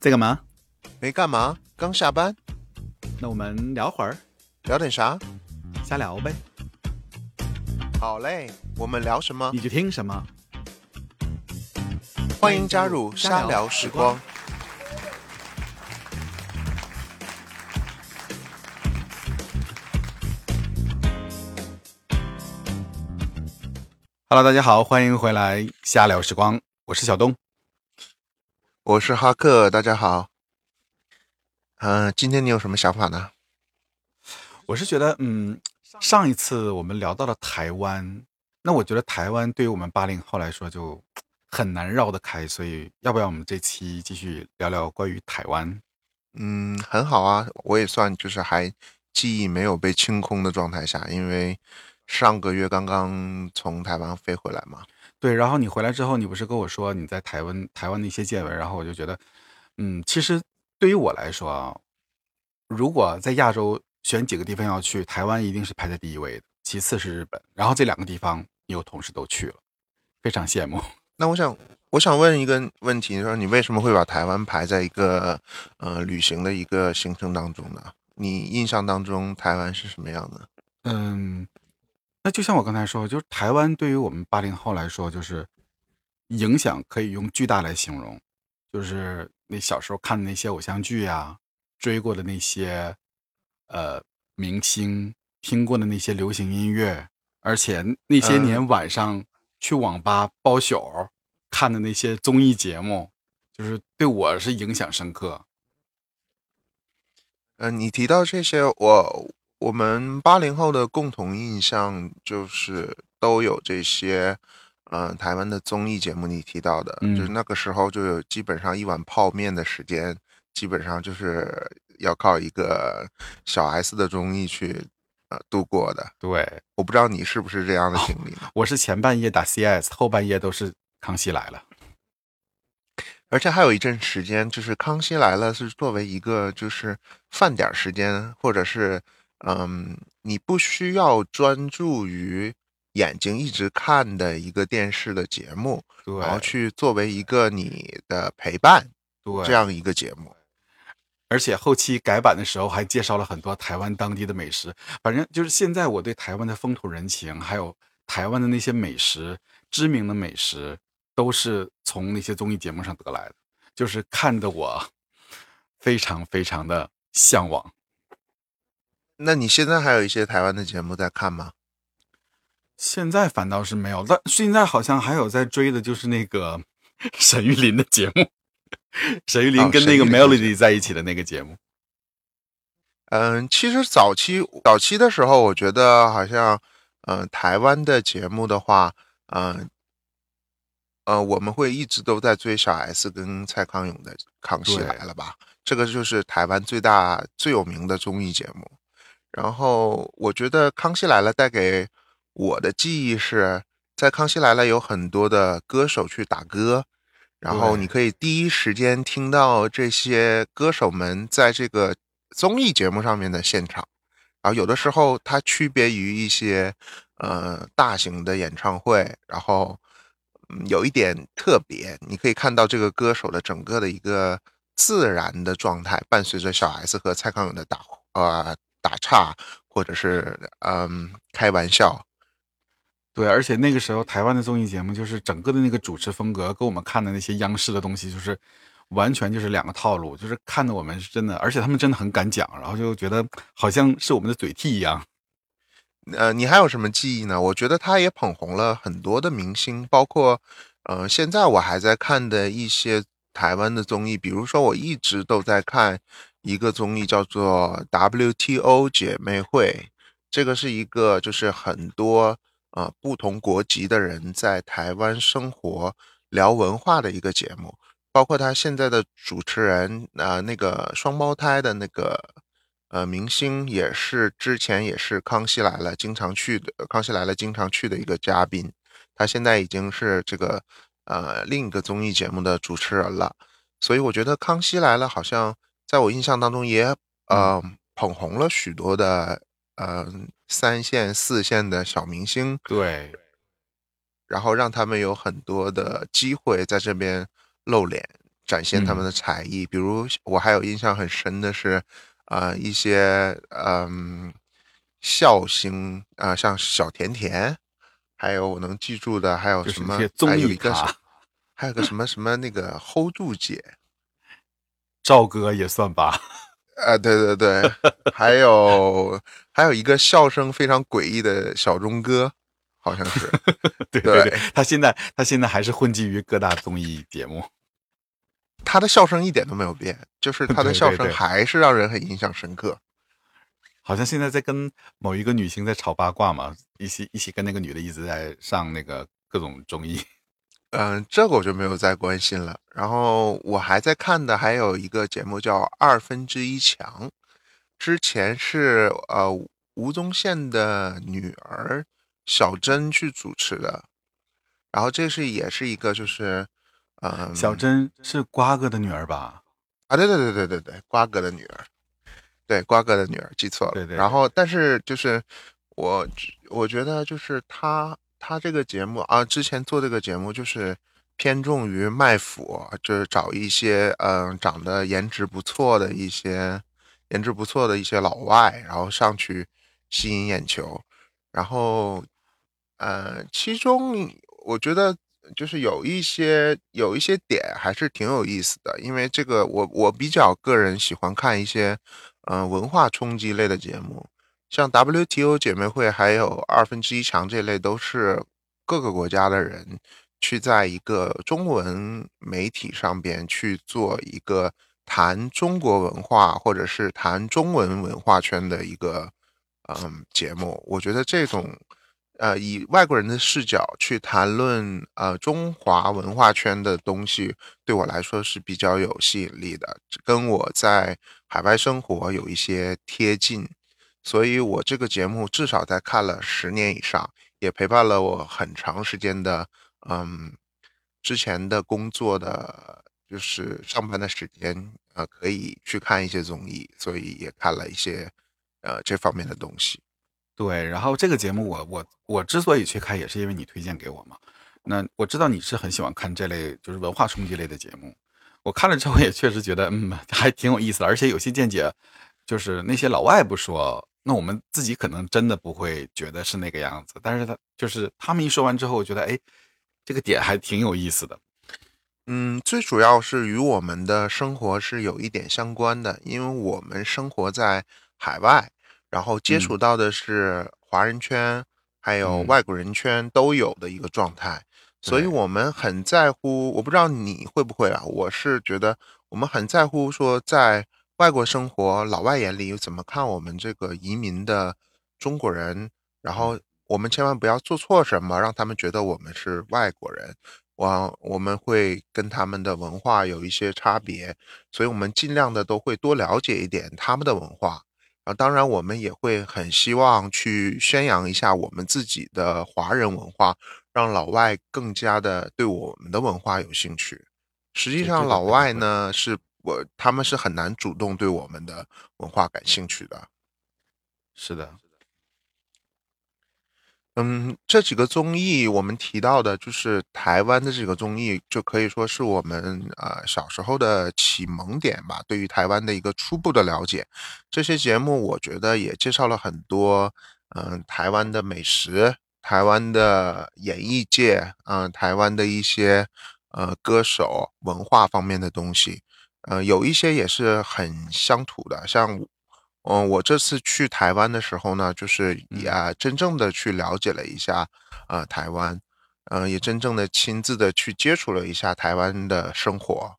在干嘛？没干嘛，刚下班，那我们聊会儿，聊点啥？瞎聊呗。好嘞，我们聊什么你？就听什么。欢迎加入瞎聊时光。Hello，大家好，欢迎回来瞎聊时光，我是小东。我是哈克，大家好。嗯、今天你有什么想法呢？我是觉得，嗯，上一次我们聊到了台湾，那我觉得台湾对于我们八零后来说就很难绕得开，所以要不要我们这期继续聊聊关于台湾？嗯，很好啊，我也算就是还记忆没有被清空的状态下，因为上个月刚刚从台湾飞回来嘛。对，然后你回来之后，你不是跟我说你在台湾台湾的一些见闻，然后我就觉得，嗯，其实对于我来说啊，如果在亚洲选几个地方要去，台湾一定是排在第一位的，其次是日本，然后这两个地方你有同事都去了，非常羡慕。那我想，我想问一个问题，说你为什么会把台湾排在一个呃旅行的一个行程当中呢？你印象当中台湾是什么样的？嗯，那就像我刚才说，就是台湾对于我们八零后来说，就是影响可以用巨大来形容，就是那小时候看的那些偶像剧呀、追过的那些呃明星，听过的那些流行音乐，而且那些年晚上去网吧包宿看的那些综艺节目，就是对我是影响深刻。嗯、你提到这些，我我们八零后的共同印象就是都有这些，嗯、台湾的综艺节目你提到的，嗯就是那个时候就有基本上一碗泡面的时间，基本上就是要靠一个小 S 的综艺去呃度过的。对，我不知道你是不是这样的经历呢？我是前半夜打 CS，后半夜都是康熙来了。而且还有一阵时间，就是《康熙来了》是作为一个就是饭点时间，或者是嗯，你不需要专注于眼睛一直看的一个电视的节目，对，然后去作为一个你的陪伴对这样一个节目。而且后期改版的时候还介绍了很多台湾当地的美食。反正就是现在我对台湾的风土人情，还有台湾的那些美食，知名的美食，都是从那些综艺节目上得来的，就是看得我非常非常的向往。那你现在还有一些台湾的节目在看吗？现在反倒是没有，但现在好像还有在追的，就是那个 沈玉琳的节目，沈玉琳哦跟那个 Melody 在一起的那个节目。嗯，其实早期早期的时候，我觉得好像，嗯、台湾的节目的话，嗯、呃，我们会一直都在追小 S 跟蔡康永的《康熙来了》吧？这个就是台湾最大最有名的综艺节目。然后我觉得《康熙来了》带给我的记忆是在《康熙来了》有很多的歌手去打歌，然后你可以第一时间听到这些歌手们在这个综艺节目上面的现场。然后有的时候它区别于一些呃大型的演唱会，然后嗯有一点特别，你可以看到这个歌手的整个的一个自然的状态，伴随着小 S 和蔡康永的打呃打岔或者是嗯开玩笑，对，而且那个时候台湾的综艺节目，就是整个的那个主持风格，跟我们看的那些央视的东西，就是完全就是两个套路，就是看的我们是真的，而且他们真的很敢讲，然后就觉得好像是我们的嘴替一样。呃，你还有什么记忆呢？我觉得他也捧红了很多的明星，包括呃，现在我还在看的一些台湾的综艺，比如说我一直都在看一个综艺叫做 WTO 姐妹会，这个是一个就是很多呃不同国籍的人在台湾生活聊文化的一个节目，包括他现在的主持人呃那个双胞胎的那个。呃，明星也是之前也是《康熙来了》经常去的，《康熙来了》经常去的一个嘉宾，他现在已经是这个呃另一个综艺节目的主持人了，所以我觉得《康熙来了》好像在我印象当中也呃捧红了许多的呃三线、四线的小明星，对，然后让他们有很多的机会在这边露脸，展现他们的才艺。比如我还有印象很深的是，呃，一些嗯笑星啊，像小甜甜，还有我能记住的还有什么？还有一个是，还有个什么什么那个 hold 住姐，赵哥也算吧。啊，对对对，还有还有一个笑声非常诡异的小钟哥，好像是，对对对，他现在他现在还是混迹于各大综艺节目，他的笑声一点都没有变，就是他的笑声还是让人很印象深刻。好像现在在跟某一个女星在炒八卦嘛，一起一起跟那个女的一直在上那个各种综艺。嗯，这个我就没有再关心了。然后我还在看的还有一个节目叫《二分之一强》，之前是呃吴宗宪的女儿小珍去主持的。然后这是也是一个就是，嗯，小珍是瓜哥的女儿吧？啊，对对对对对对，瓜哥的女儿，对瓜哥的女儿，记错了。对对。然后但是就是我我觉得就是他。他这个节目啊，之前做这个节目就是偏重于卖腐，就是找一些嗯长得颜值不错的一些颜值不错的一些老外，然后上去吸引眼球。然后呃，其中我觉得就是有一些有一些点还是挺有意思的，因为这个我我比较个人喜欢看一些嗯文化冲击类的节目。像 WTO 姐妹会还有二分之一强这类，都是各个国家的人去在一个中文媒体上边去做一个谈中国文化或者是谈中文文化圈的一个嗯节目。我觉得这种呃以外国人的视角去谈论呃中华文化圈的东西，对我来说是比较有吸引力的，跟我在海外生活有一些贴近。所以，我这个节目至少在看了十年以上，也陪伴了我很长时间的，嗯，之前的工作的就是上班的时间，呃，可以去看一些综艺，所以也看了一些，呃，这方面的东西。对，然后这个节目我我我之所以去看，也是因为你推荐给我嘛。那我知道你是很喜欢看这类就是文化冲击类的节目，我看了之后也确实觉得，嗯，还挺有意思的，而且有些见解，就是那些老外不说。那我们自己可能真的不会觉得是那个样子，但是他就是他们一说完之后，我觉得哎，这个点还挺有意思的。嗯，最主要是与我们的生活是有一点相关的，因为我们生活在海外，然后接触到的是华人圈还有外国人圈都有的一个状态，所以我们很在乎。我不知道你会不会啊？我是觉得我们很在乎说在。外国生活，老外眼里又怎么看我们这个移民的中国人？然后我们千万不要做错什么，让他们觉得我们是外国人。我我们会跟他们的文化有一些差别，所以我们尽量的都会多了解一点他们的文化。啊，当然我们也会很希望去宣扬一下我们自己的华人文化，让老外更加的对我们的文化有兴趣。实际上，老外呢是。我他们是很难主动对我们的文化感兴趣的，是的，嗯，这几个综艺我们提到的，就是台湾的这个综艺，就可以说是我们呃小时候的启蒙点吧，对于台湾的一个初步的了解。这些节目我觉得也介绍了很多，嗯，台湾的美食，台湾的演艺界，嗯，台湾的一些呃歌手文化方面的东西。呃，有一些也是很乡土的，像，嗯，我这次去台湾的时候呢，就是也真正的去了解了一下，呃，台湾，嗯，也真正的亲自的去接触了一下台湾的生活。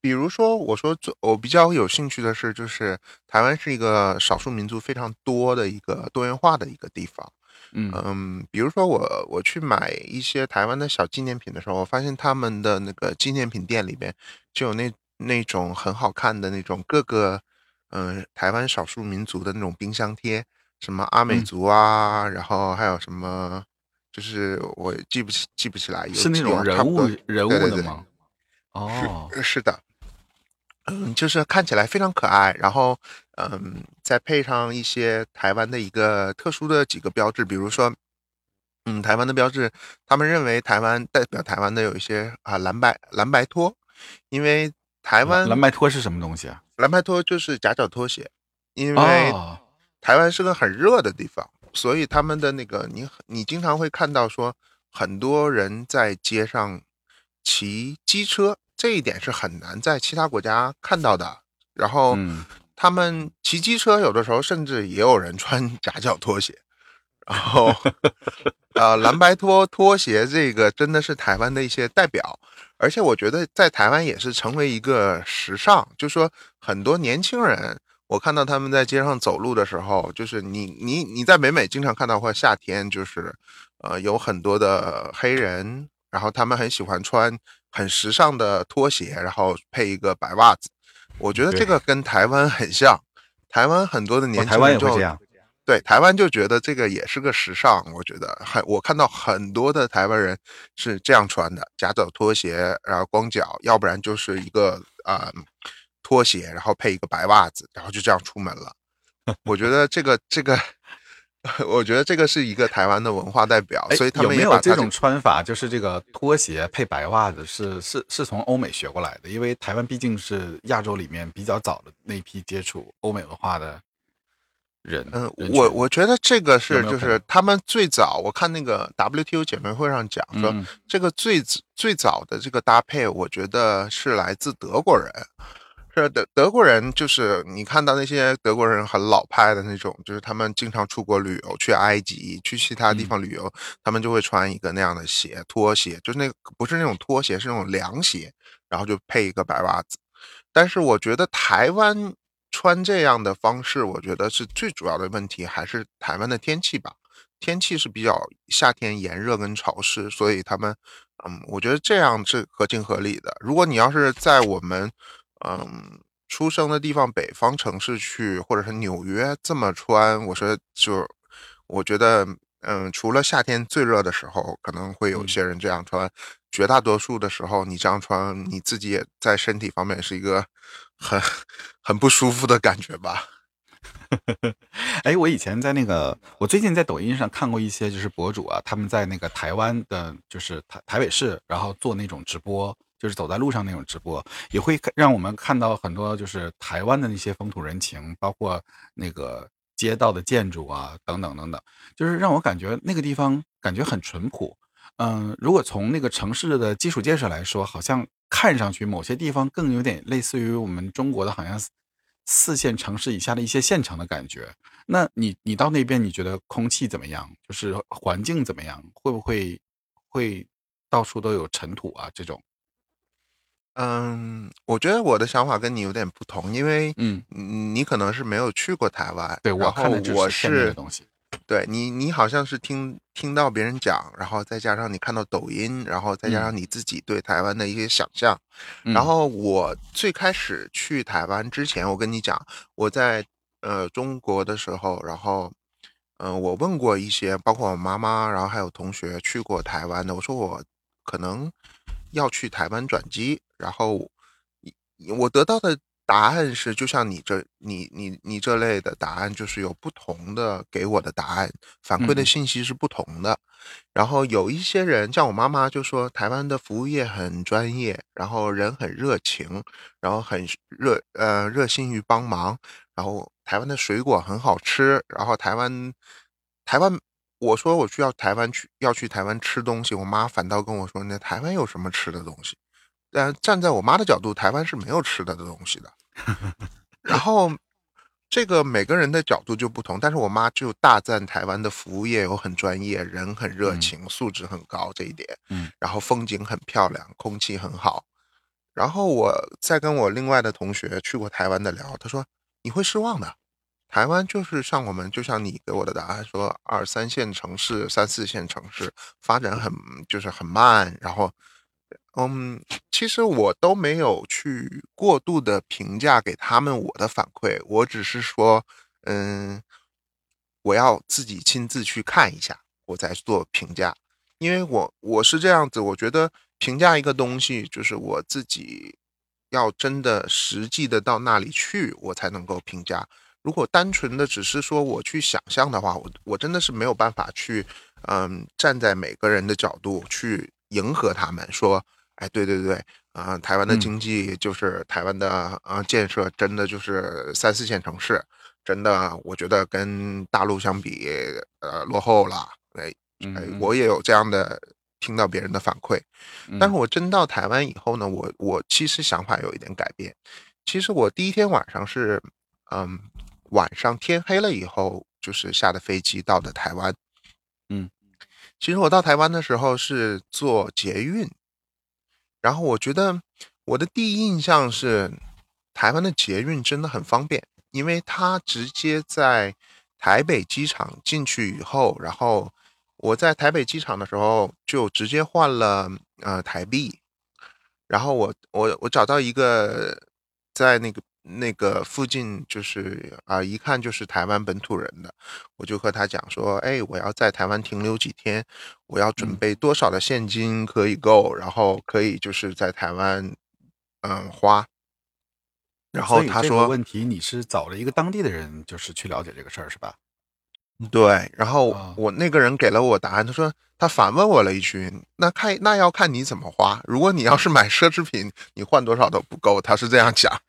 比如说，我说我比较有兴趣的是，就是台湾是一个少数民族非常多的一个多元化的一个地方。嗯比如说我我去买一些台湾的小纪念品的时候，我发现他们的那个纪念品店里边就有那那种很好看的那种各个嗯台湾少数民族的那种冰箱贴，什么阿美族啊，然后还有什么就是我记不起记不起来，是那种人物人物的吗？哦，是的。嗯，就是看起来非常可爱，然后，嗯，再配上一些台湾的一个特殊的几个标志，比如说，嗯，台湾的标志，他们认为台湾代表台湾的有一些啊蓝白蓝白拖，因为台湾蓝白拖是什么东西啊？蓝白拖就是夹脚拖鞋，因为台湾是个很热的地方，所以他们的那个你你经常会看到说很多人在街上骑机车，这一点是很难在其他国家看到的。然后他们骑机车有的时候甚至也有人穿 夹脚拖鞋。然后，呃，蓝白拖拖鞋这个真的是台湾的一些代表，而且我觉得在台湾也是成为一个时尚，就说很多年轻人，我看到他们在街上走路的时候，就是你你你在北美经常看到，或夏天就是，呃，有很多的黑人，然后他们很喜欢穿很时尚的拖鞋，然后配一个白袜子，我觉得这个跟台湾很像，台湾很多的年轻人就。对台湾就觉得这个也是个时尚，我觉得很我看到很多的台湾人是这样穿的，夹脚拖鞋，然后光脚，要不然就是一个啊拖鞋，然后配一个白袜子，然后就这样出门了。我觉得这个这个，我觉得这个是一个台湾的文化代表，所以他们有没有这种穿法？就是这个拖鞋配白袜子是是是从欧美学过来的，因为台湾毕竟是亚洲里面比较早的那批接触欧美文化的。人，嗯，我我觉得这个是就是他们最早，我看那个 WTO 姐妹会上讲说，这个最最早的这个搭配，我觉得是来自德国人，是德德国人，就是你看到那些德国人很老派的那种，就是他们经常出国旅游，去埃及，去其他地方旅游，他们就会穿一个那样的鞋，拖鞋，就是那个不是那种拖鞋，是那种凉鞋，然后就配一个白袜子。但是我觉得台湾。穿这样的方式，我觉得是最主要的问题，还是台湾的天气吧。天气是比较夏天炎热跟潮湿，所以他们，嗯，我觉得这样是合情合理的。如果你要是在我们，嗯，出生的地方北方城市去，或者是纽约这么穿，我说就，我觉得，嗯，除了夏天最热的时候，可能会有些人这样穿，绝大多数的时候，你这样穿，你自己也在身体方面是一个。很很不舒服的感觉吧？哎，我以前在那个，我最近在抖音上看过一些，就是博主啊，他们在那个台湾的，就是台台北市，然后做那种直播，就是走在路上那种直播，也会让我们看到很多就是台湾的那些风土人情，包括那个街道的建筑啊，等等等等，就是让我感觉那个地方感觉很淳朴。嗯，如果从那个城市的基础建设来说，好像。看上去某些地方更有点类似于我们中国的，好像四线城市以下的一些县城的感觉。那你你到那边，你觉得空气怎么样？就是环境怎么样？会不会会到处都有尘土啊？这种？嗯，我觉得我的想法跟你有点不同，因为嗯，你可能是没有去过台湾，对我看的我是东西。对你，你好像是听听到别人讲，然后再加上你看到抖音，然后再加上你自己对台湾的一些想象。然后我最开始去台湾之前，我跟你讲，我在呃中国的时候，然后嗯，我问过一些，包括我妈妈，然后还有同学去过台湾的，我说我可能要去台湾转机，然后我得到的。答案是，就像你这你你你这类的答案，就是有不同的给我的答案，反馈的信息是不同的。然后有一些人，像我妈妈就说，台湾的服务业很专业，然后人很热情，然后很热呃热心于帮忙，然后台湾的水果很好吃，然后台湾台湾，我说我需要台湾去要去台湾吃东西，我妈反倒跟我说，那台湾有什么吃的东西？但站在我妈的角度，台湾是没有吃的的东西的。然后，这个每个人的角度就不同，但是我妈就大赞台湾的服务业有很专业，人很热情，素质很高这一点。嗯，然后风景很漂亮，空气很好。然后我再跟我另外的同学去过台湾的聊，他说你会失望的，台湾就是像我们，就像你给我的答案说，二三线城市、三四线城市发展很就是很慢，然后。嗯，其实我都没有去过度的评价给他们我的反馈，我只是说，嗯，我要自己亲自去看一下，我再做评价。因为我我是这样子，我觉得评价一个东西，就是我自己要真的实际的到那里去，我才能够评价。如果单纯的只是说我去想象的话，我我真的是没有办法去，嗯，站在每个人的角度去迎合他们说。哎，对对对，啊、台湾的嗯经济就是台湾的啊、建设真的就是三四线城市，真的我觉得跟大陆相比，呃，落后了。哎，我也有这样的听到别人的反馈。但是嗯我真到台湾以后呢，我我其实想法有一点改变。其实我第一天晚上是，嗯，晚上天黑了以后，就是下的飞机到的台湾。嗯，其实我到台湾的时候是坐捷运，然后我觉得我的第一印象是，台湾的捷运真的很方便，因为它直接在台北机场进去以后，然后我在台北机场的时候就直接换了呃台币，然后我我我找到一个在那个那个附近，就是啊、一看就是台湾本土人的，我就和他讲说，哎，我要在台湾停留几天，我要准嗯备多少的现金可以够，然后可以就是在台湾嗯花。然后他说，问题你是找了一个当地的人，就是去了解这个事儿是吧？对，然后啊我那个人给了我答案，他说他反问我了一句，那看那要看你怎么花，如果你要是买奢侈品，你换多少都不够，他是这样讲。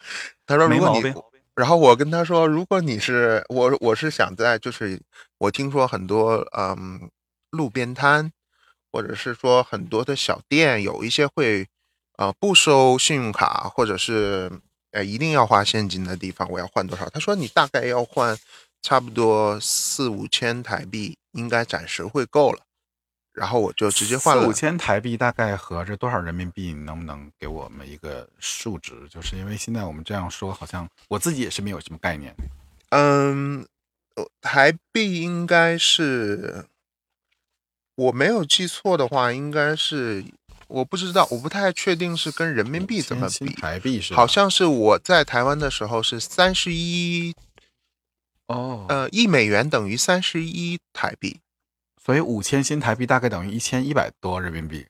他说如果你。然后我跟他说，如果你是我，我是想在就是我听说很多嗯路边摊，或者是说很多的小店，有一些会呃不收信用卡，或者是呃一定要花现金的地方，我要换多少？他说你大概要换差不多四五千台币，应该暂时会够了。然后我就直接换了四五千台币，大概合着多少人民币？你能不能给我们一个数值？就是因为现在我们这样说，好像我自己也是没有什么概念。嗯，呃台币应该是，我没有记错的话，应该是，我不知道，我不太确定是跟人民币怎么比，台币是？好像是我在台湾的时候是三十一，哦，呃，一美元等于三十一台币。所以五千新台币大概等于一千一百多人民币，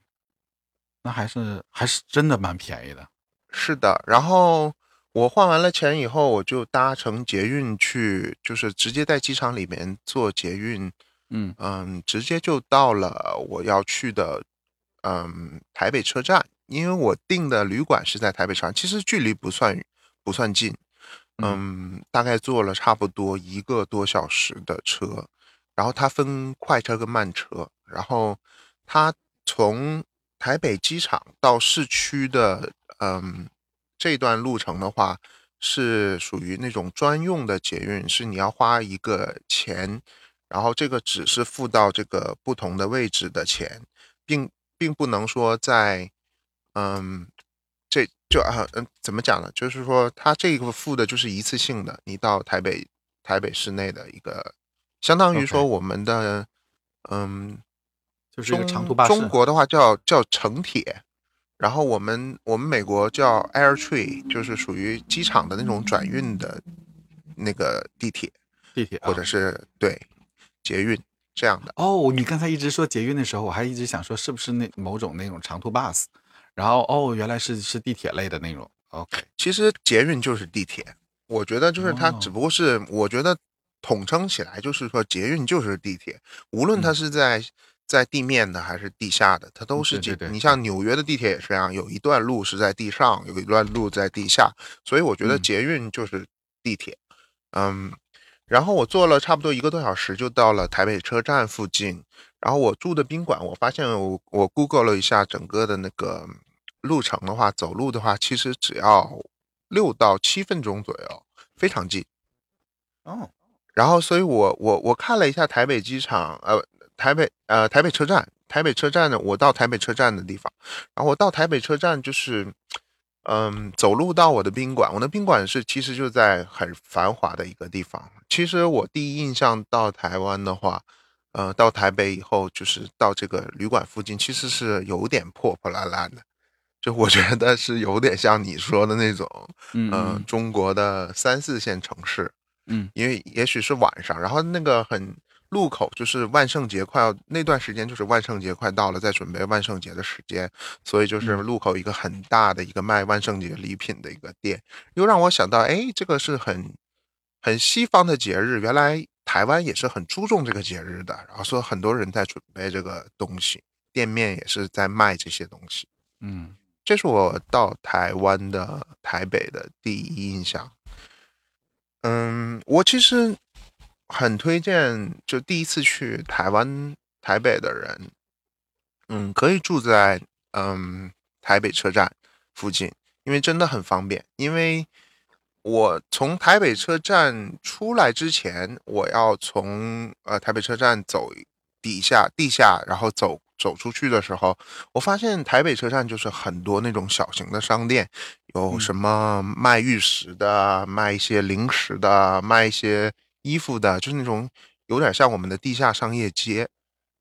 那还是还是真的蛮便宜的。是的，然后我换完了钱以后，我就搭乘捷运去，就是直接在机场里面坐捷运，嗯嗯，直接就到了我要去的，嗯，台北车站。因为我订的旅馆是在台北车站，其实距离不算不算近，嗯，大概坐了差不多一个多小时的车。然后它分快车跟慢车，然后它从台北机场到市区的，嗯，这段路程的话，是属于那种专用的捷运，是你要花一个钱，然后这个只是付到这个不同的位置的钱，并并不能说在，嗯，这就啊，嗯，怎么讲呢？就是说它这个付的就是一次性的，你到台北台北市内的一个。相当于说我们的，嗯，就是一个中长途巴士。中国的话叫叫城铁，然后我们我们美国叫 Air Tree，就是属于机场的那种转运的那个地铁，地铁、啊，或者是对捷运这样的。哦，你刚才一直说捷运的时候，我还一直想说是不是那某种那种长途 bus，然后哦，原来是是地铁类的那种。OK，其实捷运就是地铁，我觉得就是它哦只不过是，我觉得统称起来就是说捷运就是地铁，无论它嗯是在、在地面的还是地下的，它都是捷。对对对你像纽约的地铁也是这样，有一段路是在地上，有一段路在地下，所以我觉得嗯捷运就是地铁。嗯，然后我坐了差不多一个多小时就到了台北车站附近，然后我住的宾馆，我发现我我 Google 了一下整个的那个路程的话，走路的话其实只要六到七分钟左右，非常近。哦，然后，所以我我我看了一下台北机场，呃，台北呃台北车站，台北车站呢，我到台北车站的地方，然后我到台北车站就是，嗯，走路到我的宾馆，我的宾馆是其实就在很繁华的一个地方。其实我第一印象到台湾的话，呃，到台北以后就是到这个旅馆附近，其实是有点破破烂烂的，就我觉得是有点像你说的那种，嗯中国的三四线城市。嗯。因为也许是晚上，然后那个很路口就是万圣节快要那段时间，就是万圣节快到了，在准备万圣节的时间，所以就是。嗯路口一个很大的一个卖万圣节礼品的一个店，又让我想到，哎，这个是很很西方的节日，原来台湾也是很注重这个节日的，然后说很多人在准备这个东西，店面也是在卖这些东西。嗯，这是我到台湾的台北的第一印象。嗯，我其实很推荐，就第一次去台湾台北的人，嗯，可以住在嗯台北车站附近，因为真的很方便。因为我从台北车站出来之前，我要从呃台北车站走底下地下，然后走。走出去的时候，我发现台北车站就是很多那种小型的商店，有什么卖玉石的，卖一些零食的，卖一些衣服的，就是那种有点像我们的地下商业街。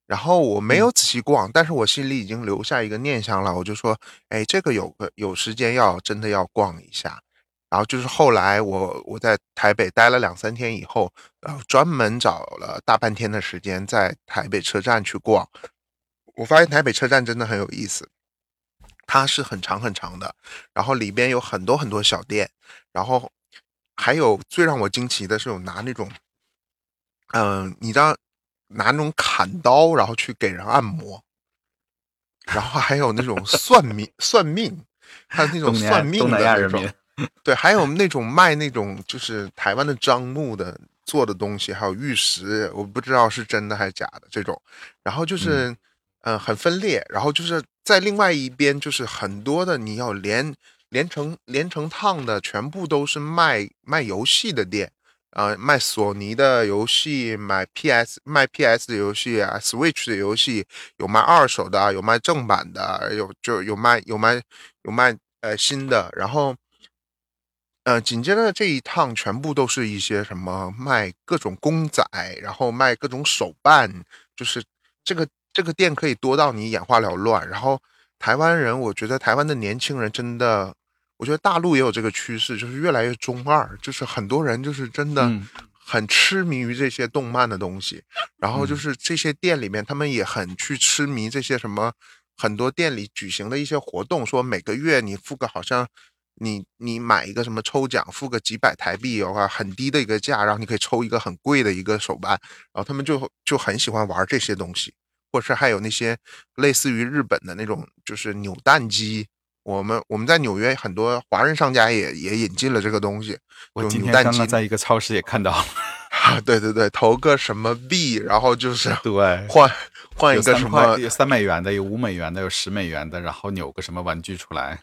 然后我没有仔细逛，但是我心里已经留下一个念想了，我就说，哎，这个有个有时间要真的要逛一下。然后就是后来我我在台北待了两三天以后，呃，专门找了大半天的时间在台北车站去逛。我发现台北车站真的很有意思，它是很长很长的，然后里边有很多很多小店，然后还有最让我惊奇的是有拿那种，嗯，你知道拿那种砍刀，然后去给人按摩，然后还有那种算命算命，还有那种算命的那种，对，还有那种卖那种就是台湾的樟木的做的东西，还有玉石，我不知道是真的还是假的这种，然后就是。嗯，很分裂，然后就是在另外一边，就是很多的你要连连成连成趟的，全部都是卖卖游戏的店，啊，卖索尼的游戏，买 PS 卖 PS 的游戏啊，Switch 的游戏，有卖二手的，有卖正版的，有就有卖有卖有卖呃新的，然后，呃，紧接着这一趟全部都是一些什么卖各种公仔，然后卖各种手办，就是这个。这个店可以多到你眼花缭乱，然后台湾人，我觉得台湾的年轻人真的，我觉得大陆也有这个趋势，就是越来越中二，就是很多人就是真的很痴迷于这些动漫的东西，然后就是这些店里面他们也很去痴迷这些什么，很多店里举行的一些活动，说每个月你付个好像你你买一个什么抽奖，付个几百台币的话，很低的一个价，然后你可以抽一个很贵的一个手办，然后他们就就很喜欢玩这些东西。或是还有那些类似于日本的那种，就是扭蛋机。我们我们在纽约很多华人商家也也引进了这个东西。我今天刚刚 在一个超市也看到了。对对对，投个什么币，然后就是 对换换一个什么，有三美元的，有五美元的，有十美元的，然后扭个什么玩具出来。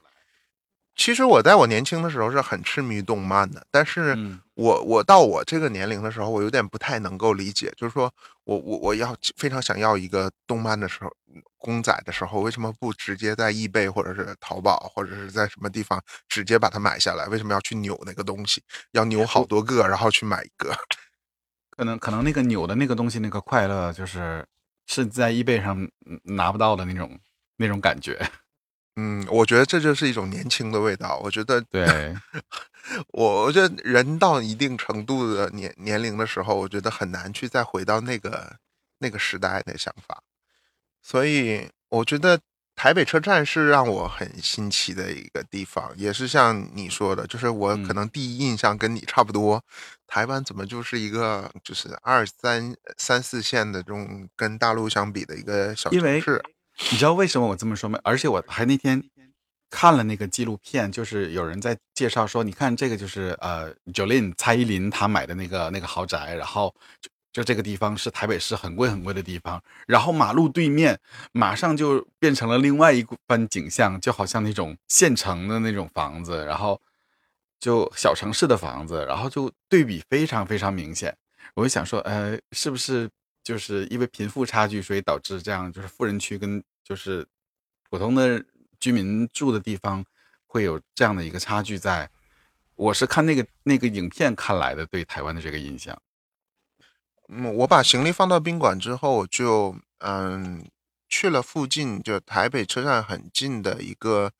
其实我在我年轻的时候是很痴迷动漫的，但是我我到我这个年龄的时候，我有点不太能够理解，就是说我我我要非常想要一个动漫的时候，公仔的时候，为什么不直接在易贝或者是淘宝或者是在什么地方直接把它买下来？为什么要去扭那个东西？要扭好多个，然后去买一个？可能可能那个扭的那个东西那个快乐，就是是在易贝上拿不到的那种那种感觉。嗯，我觉得这就是一种年轻的味道。我觉得，对 我，我觉得人到一定程度的年年龄的时候，我觉得很难去再回到那个那个时代的想法。所以，我觉得台北车站是让我很新奇的一个地方，也是像你说的，就是我可能第一印象跟你差不多。台湾怎么就是一个就是二三三四线的这种跟大陆相比的一个小城市？你知道为什么我这么说吗？而且我还那天看了那个纪录片，就是有人在介绍说，你看这个就是呃，Jolin 蔡依林她买的那个那个豪宅，然后就就这个地方是台北市很贵很贵的地方，然后马路对面马上就变成了另外一番景象，就好像那种县城的那种房子，然后就小城市的房子，然后就对比非常非常明显。我就想说，呃，是不是？就是因为贫富差距，所以导致这样，就是富人区跟就是普通的居民住的地方会有这样的一个差距。在我是看那个那个影片看来的，对台湾的这个印象。嗯，我把行李放到宾馆之后，就嗯去了附近，就台北车站很近的一个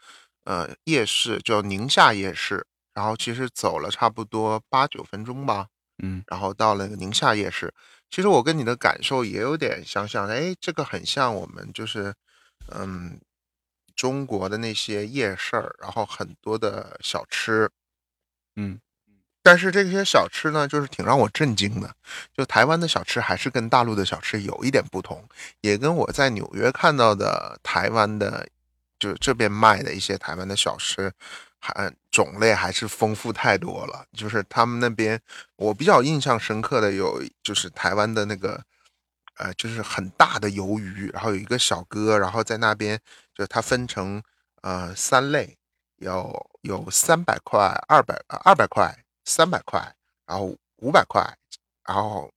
呃夜市，叫宁夏夜市。然后其实走了差不多八九分钟吧，嗯，然后到了宁夏夜市。其实我跟你的感受也有点相像，哎，这个很像我们就是，嗯，中国的那些夜市儿，然后很多的小吃，嗯，但是这些小吃呢，就是挺让我震惊的，就台湾的小吃还是跟大陆的小吃有一点不同，也跟我在纽约看到的台湾的就这边卖的一些台湾的小吃，还种类还是丰富太多了。就是他们那边我比较印象深刻的有，就是台湾的那个，呃，就是很大的鱿鱼，然后有一个小哥，然后在那边就是它分成呃三类，有有三百块、二百二百块、三百块，然后五百块，然后。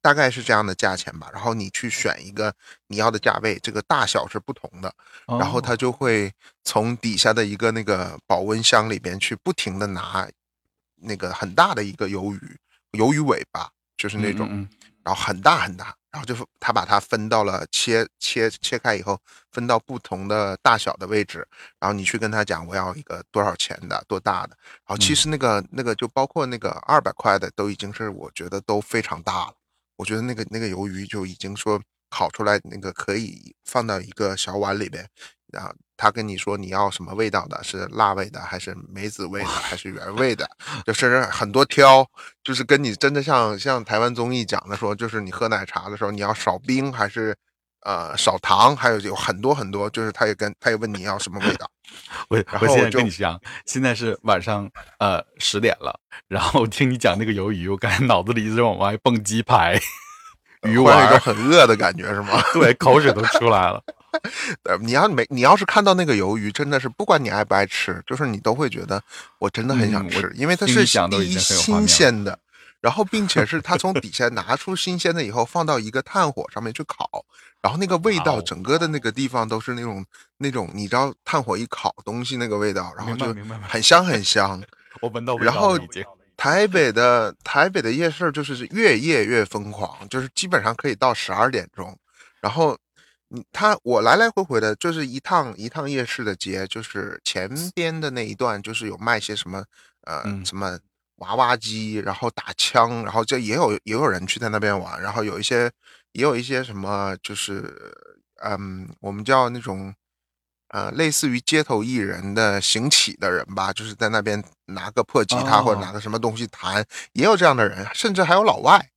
大概是这样的价钱吧，然后你去选一个你要的价位，这个大小是不同的，然后他就会从底下的一个那个保温箱里边去不停的拿那个很大的一个鱿鱼，鱿鱼尾巴就是那种，然后很大很大，然后就他把它分到了切切切开以后分到不同的大小的位置，然后你去跟他讲我要一个多少钱的多大的，然后其实那个那个就包括那个二百块的都已经是我觉得都非常大了。我觉得那个那个鱿鱼就已经说烤出来，那个可以放到一个小碗里边，然后他跟你说你要什么味道的，是辣味的还是梅子味的还是原味的，就是很多挑，就是跟你真的像像台湾综艺讲的说，就是你喝奶茶的时候你要少冰还是呃少糖，还有有很多很多，就是他也跟他也问你要什么味道。我我现在跟你讲，现在是晚上呃十点了，然后听你讲那个鱿鱼，我感觉脑子里一直往外蹦鸡排、鱼丸，一种很饿的感觉是吗？对，口水都 出来了。你要没你要是看到那个鱿鱼，真的是不管你爱不爱吃，就是你都会觉得我真的很想吃，因为它是第一新鲜的。然后，并且是他从底下拿出新鲜的以后，放到一个炭火上面去烤，然后那个味道，整个的那个地方都是那种那种，你知道炭火一烤东西那个味道，然后就很香很 香。我闻到然后台北的台北的夜市就是越夜越疯狂，就是基本上可以到十二点钟。然后你他我来来回回的，就是一趟一趟夜市的街，就是前边的那一段就是有卖些什么呃什么。娃娃机，然后打枪，然后这也有也有人去在那边玩，然后有一些也有一些什么，就是嗯，我们叫那种呃，类似于街头艺人的行乞的人吧，就是在那边拿个破吉他或者拿个什么东西弹，也有这样的人，甚至还有老外，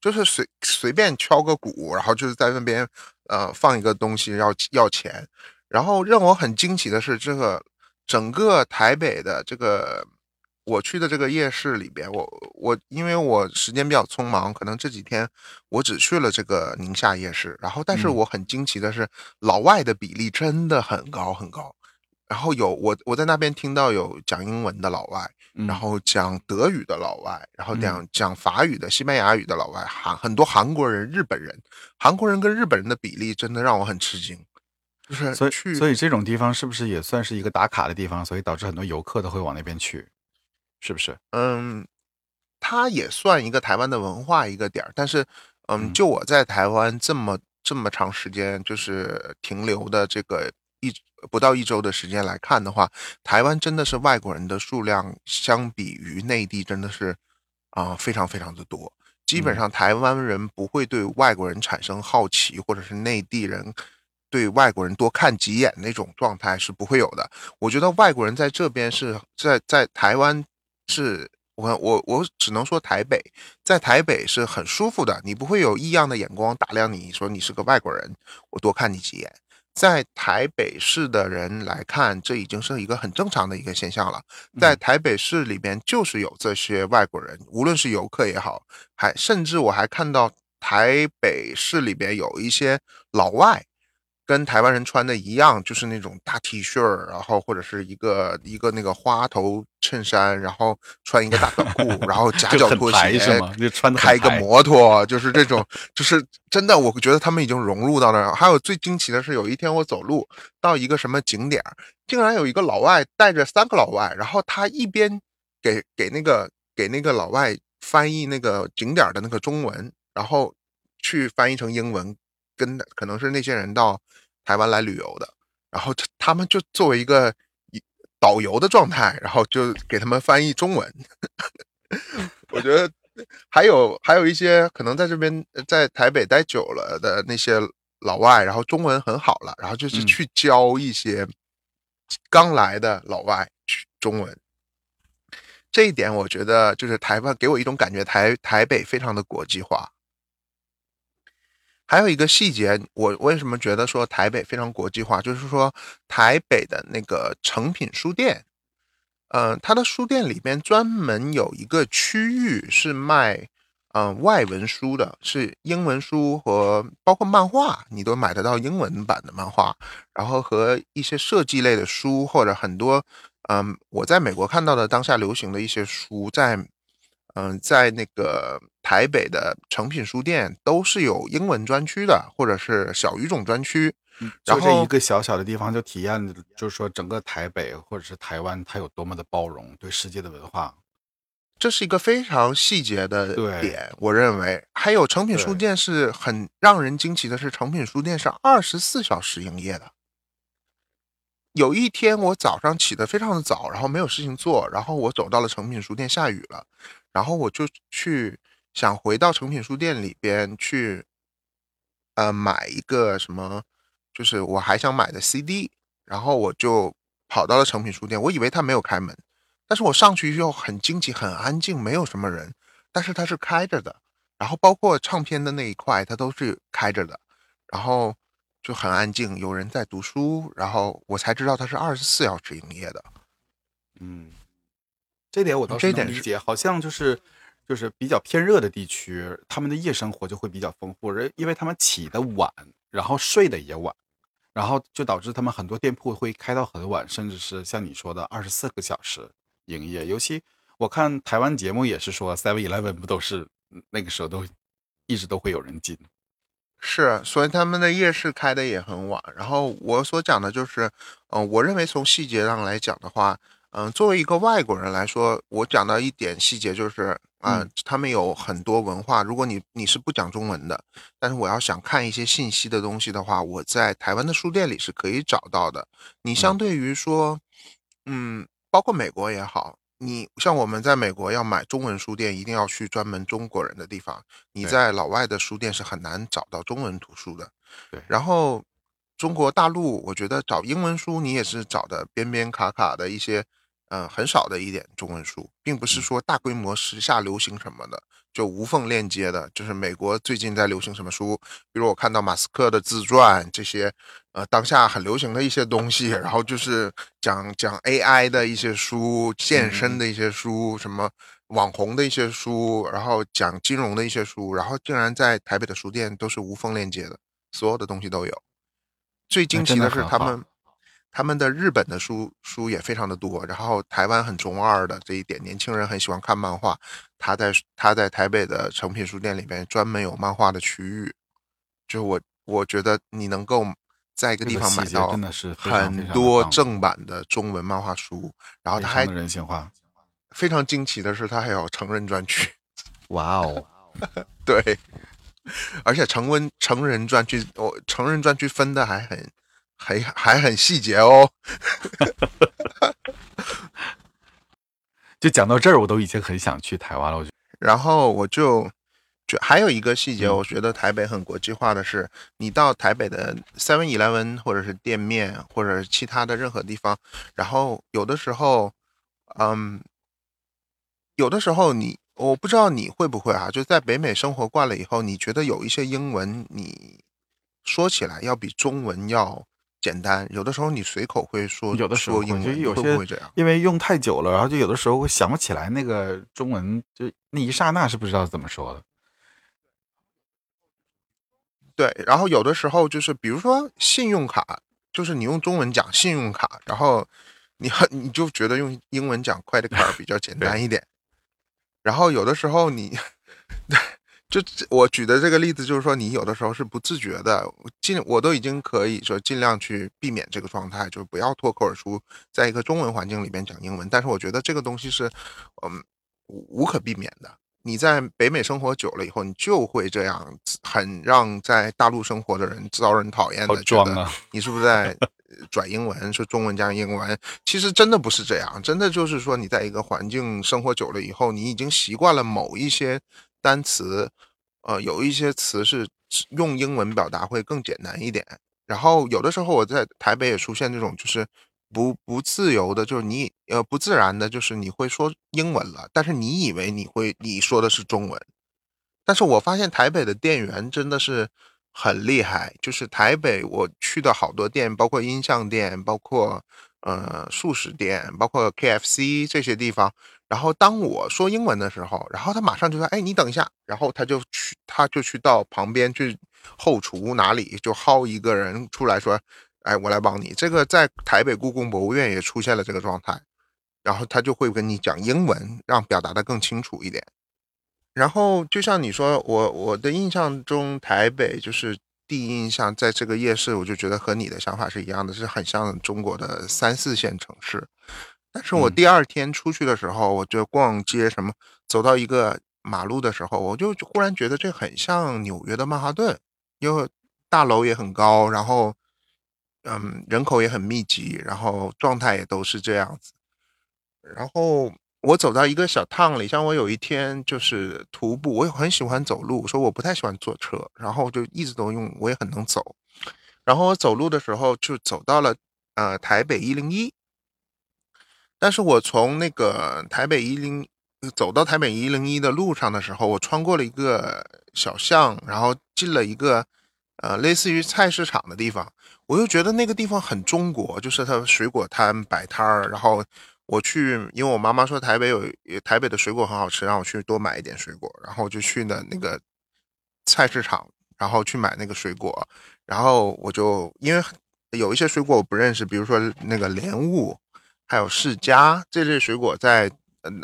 就是随随便敲个鼓，然后就是在那边呃放一个东西要要钱，然后让我很惊奇的是，这个整个台北的这个。我去的这个夜市里边，我我因为我时间比较匆忙，可能这几天我只去了这个宁夏夜市。然后，但是我很惊奇的是，老外的比例真的很高很高。然后有我我在那边听到有讲英文的老外，然后讲德语的老外，然后讲讲法语的、西班牙语的老外，韩很多韩国人、日本人，韩国人跟日本人的比例真的让我很吃惊。就是所以所以这种地方是不是也算是一个打卡的地方？所以导致很多游客都会往那边去。是不是？嗯，它也算一个台湾的文化一个点儿，但是，嗯，就我在台湾这么这么长时间，就是停留的这个一不到一周的时间来看的话，台湾真的是外国人的数量相比于内地真的是啊非常非常的多。基本上台湾人不会对外国人产生好奇，或者是内地人对外国人多看几眼那种状态是不会有的。我觉得外国人在这边是在在台湾。是我我我只能说台北，在台北是很舒服的，你不会有异样的眼光打量你，说你是个外国人，我多看你几眼。在台北市的人来看，这已经是一个很正常的一个现象了。在台北市里边，就是有这些外国人，无论是游客也好，还甚至我还看到台北市里边有一些老外。跟台湾人穿的一样，就是那种大 T 恤然后或者是一个一个那个花头衬衫，然后穿一个大短裤，然后 夹脚拖鞋，是吗？就穿开一个摩托，就是这种，就是真的，我觉得他们已经融入到那儿。还有最惊奇的是，有一天我走路到一个什么景点，竟然有一个老外带着三个老外，然后他一边给给那个给那个老外翻译那个景点的那个中文，然后去翻译成英文。跟可能是那些人到台湾来旅游的，然后他他们就作为一个导游的状态，然后就给他们翻译中文。我觉得还有还有一些可能在这边在台北待久了的那些老外，然后中文很好了，然后就是去教一些刚来的老外中文。这一点我觉得就是台湾给我一种感觉，台台北非常的国际化。还有一个细节，我为什么觉得说台北非常国际化，就是说台北的那个诚品书店，嗯，它的书店里边专门有一个区域是卖。嗯，外文书的是英文书和包括漫画，你都买得到英文版的漫画，然后和一些设计类的书或者很多，嗯，我在美国看到的当下流行的一些书，在嗯，在那个台北的诚品书店都是有英文专区的，或者是小语种专区。就这一个小小的地方，就体验就是说整个台北或者是台湾，它有多么的包容对世界的文化。这是一个非常细节的点，我认为还有诚品书店是很让人惊奇的是，诚品书店是二十四小时营业的。有一天我早上起得非常的早，然后没有事情做，然后我走到了诚品书店，下雨了，然后我就去想回到成品书店里边去，呃，买一个什么，就是我还想买的 CD，然后我就跑到了成品书店，我以为他没有开门。但是我上去又很惊奇，很安静，没有什么人，但是它是开着的，然后包括唱片的那一块，它都是开着的，然后就很安静，有人在读书，然后我才知道它是二十四小时营业的。嗯，这点我倒是能理解，好像就是就是比较偏热的地区，他们的夜生活就会比较丰富，人因为他们起的晚，然后睡的也晚，然后就导致他们很多店铺会开到很晚，甚至是像你说的二十四个小时。营业，尤其我看台湾节目也是说，Seven Eleven 不都是那个时候都一直都会有人进，是，所以他们的夜市开的也很晚。然后我所讲的就是，嗯，我认为从细节上来讲的话，嗯，作为一个外国人来说，我讲到一点细节就是，啊，他们有很多文化。如果你你是不讲中文的，但是我要想看一些信息的东西的话，我在台湾的书店里是可以找到的。你相对于说，嗯。包括美国也好，你像我们在美国要买中文书店，一定要去专门中国人的地方。你在老外的书店是很难找到中文图书的。对。然后中国大陆，我觉得找英文书，你也是找的边边卡卡的一些，嗯，很少的一点中文书，并不是说大规模时下流行什么的。就无缝链接的，就是美国最近在流行什么书，比如我看到马斯克的自传这些，呃，当下很流行的一些东西，然后就是讲讲 AI 的一些书、健身的一些书、什么网红的一些书，然后讲金融的一些书，然后竟然在台北的书店都是无缝链接的，所有的东西都有。最惊奇的是他们。他们的日本的书书也非常的多，然后台湾很中二的这一点，年轻人很喜欢看漫画。他在他在台北的诚品书店里边专门有漫画的区域，就我我觉得你能够在一个地方买到很多正版的中文漫画书，然后他还人性化。非常惊奇的是，他还有成人专区。哇哦，对，而且成文成人专区，我成人专区分的还很。还还很细节哦，就讲到这儿，我都已经很想去台湾了。我就，然后我就，就还有一个细节，我觉得台北很国际化的是，你到台北的 Seven Eleven 或者是店面，或者其他的任何地方，然后有的时候，嗯，有的时候你，我不知道你会不会啊，就在北美生活惯了以后，你觉得有一些英文，你说起来要比中文要。简单，有的时候你随口会说，有的时候英文会不会这样？因为用太久了，然后就有的时候会想不起来那个中文，就那一刹那是不知道怎么说的。对，然后有的时候就是，比如说信用卡，就是你用中文讲信用卡，然后你你就觉得用英文讲 credit card 比较简单一点。然后有的时候你。就我举的这个例子，就是说你有的时候是不自觉的，尽我都已经可以说尽量去避免这个状态，就是不要脱口而出，在一个中文环境里边讲英文。但是我觉得这个东西是，嗯，无可避免的。你在北美生活久了以后，你就会这样，很让在大陆生活的人遭人讨厌的，觉得你是不是在 转英文，说中文加英文？其实真的不是这样，真的就是说你在一个环境生活久了以后，你已经习惯了某一些。单词，呃，有一些词是用英文表达会更简单一点。然后有的时候我在台北也出现这种，就是不不自由的，就是你呃不自然的，就是你会说英文了，但是你以为你会你说的是中文。但是我发现台北的店员真的是，很厉害。就是台北我去的好多店，包括音像店，包括呃素食店，包括 KFC 这些地方。然后当我说英文的时候，然后他马上就说：“哎，你等一下。”然后他就去，他就去到旁边去后厨哪里就薅一个人出来说：“哎，我来帮你。”这个在台北故宫博物院也出现了这个状态。然后他就会跟你讲英文，让表达的更清楚一点。然后就像你说，我我的印象中台北就是第一印象，在这个夜市，我就觉得和你的想法是一样的，是很像中国的三四线城市。但是我第二天出去的时候，我就逛街什么，走到一个马路的时候，我就忽然觉得这很像纽约的曼哈顿，因为大楼也很高，然后嗯，人口也很密集，然后状态也都是这样子。然后我走到一个小趟里，像我有一天就是徒步，我很喜欢走路，说我不太喜欢坐车，然后就一直都用，我也很能走。然后我走路的时候就走到了呃台北一零一。但是我从那个台北一零走到台北一零一的路上的时候，我穿过了一个小巷，然后进了一个呃类似于菜市场的地方，我又觉得那个地方很中国，就是它水果摊摆摊儿。然后我去，因为我妈妈说台北有台北的水果很好吃，让我去多买一点水果，然后就去的那个菜市场，然后去买那个水果，然后我就因为有一些水果我不认识，比如说那个莲雾。还有释迦这类水果在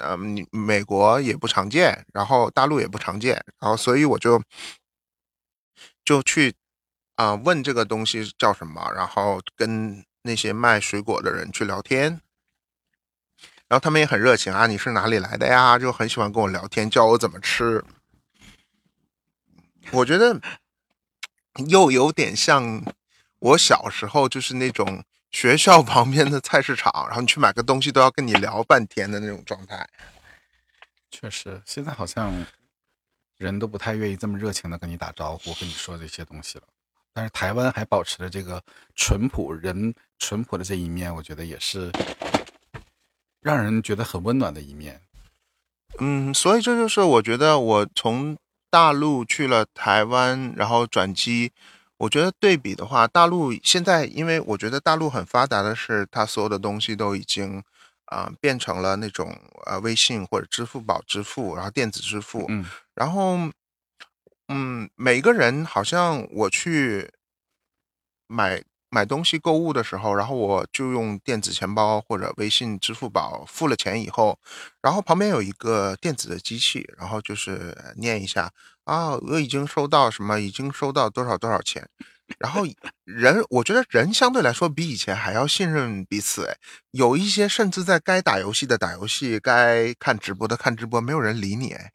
呃美国也不常见，然后大陆也不常见，然后所以我就就去啊问这个东西叫什么，然后跟那些卖水果的人去聊天，然后他们也很热情啊，你是哪里来的呀？就很喜欢跟我聊天，教我怎么吃。我觉得又有点像我小时候就是那种。学校旁边的菜市场，然后你去买个东西都要跟你聊半天的那种状态。确实，现在好像人都不太愿意这么热情的跟你打招呼，跟你说这些东西了。但是台湾还保持着这个淳朴人淳朴的这一面，我觉得也是让人觉得很温暖的一面。嗯，所以这就是我觉得我从大陆去了台湾，然后转机。我觉得对比的话，大陆现在，因为我觉得大陆很发达的是，它所有的东西都已经，啊，变成了那种呃微信或者支付宝支付，然后电子支付，嗯，然后，嗯，每个人好像我去买买东西购物的时候，然后我就用电子钱包或者微信支付宝付了钱以后，然后旁边有一个电子的机器，然后就是念一下。啊，我已经收到什么？已经收到多少多少钱？然后人，我觉得人相对来说比以前还要信任彼此。哎，有一些甚至在该打游戏的打游戏，该看直播的看直播，没有人理你。哎，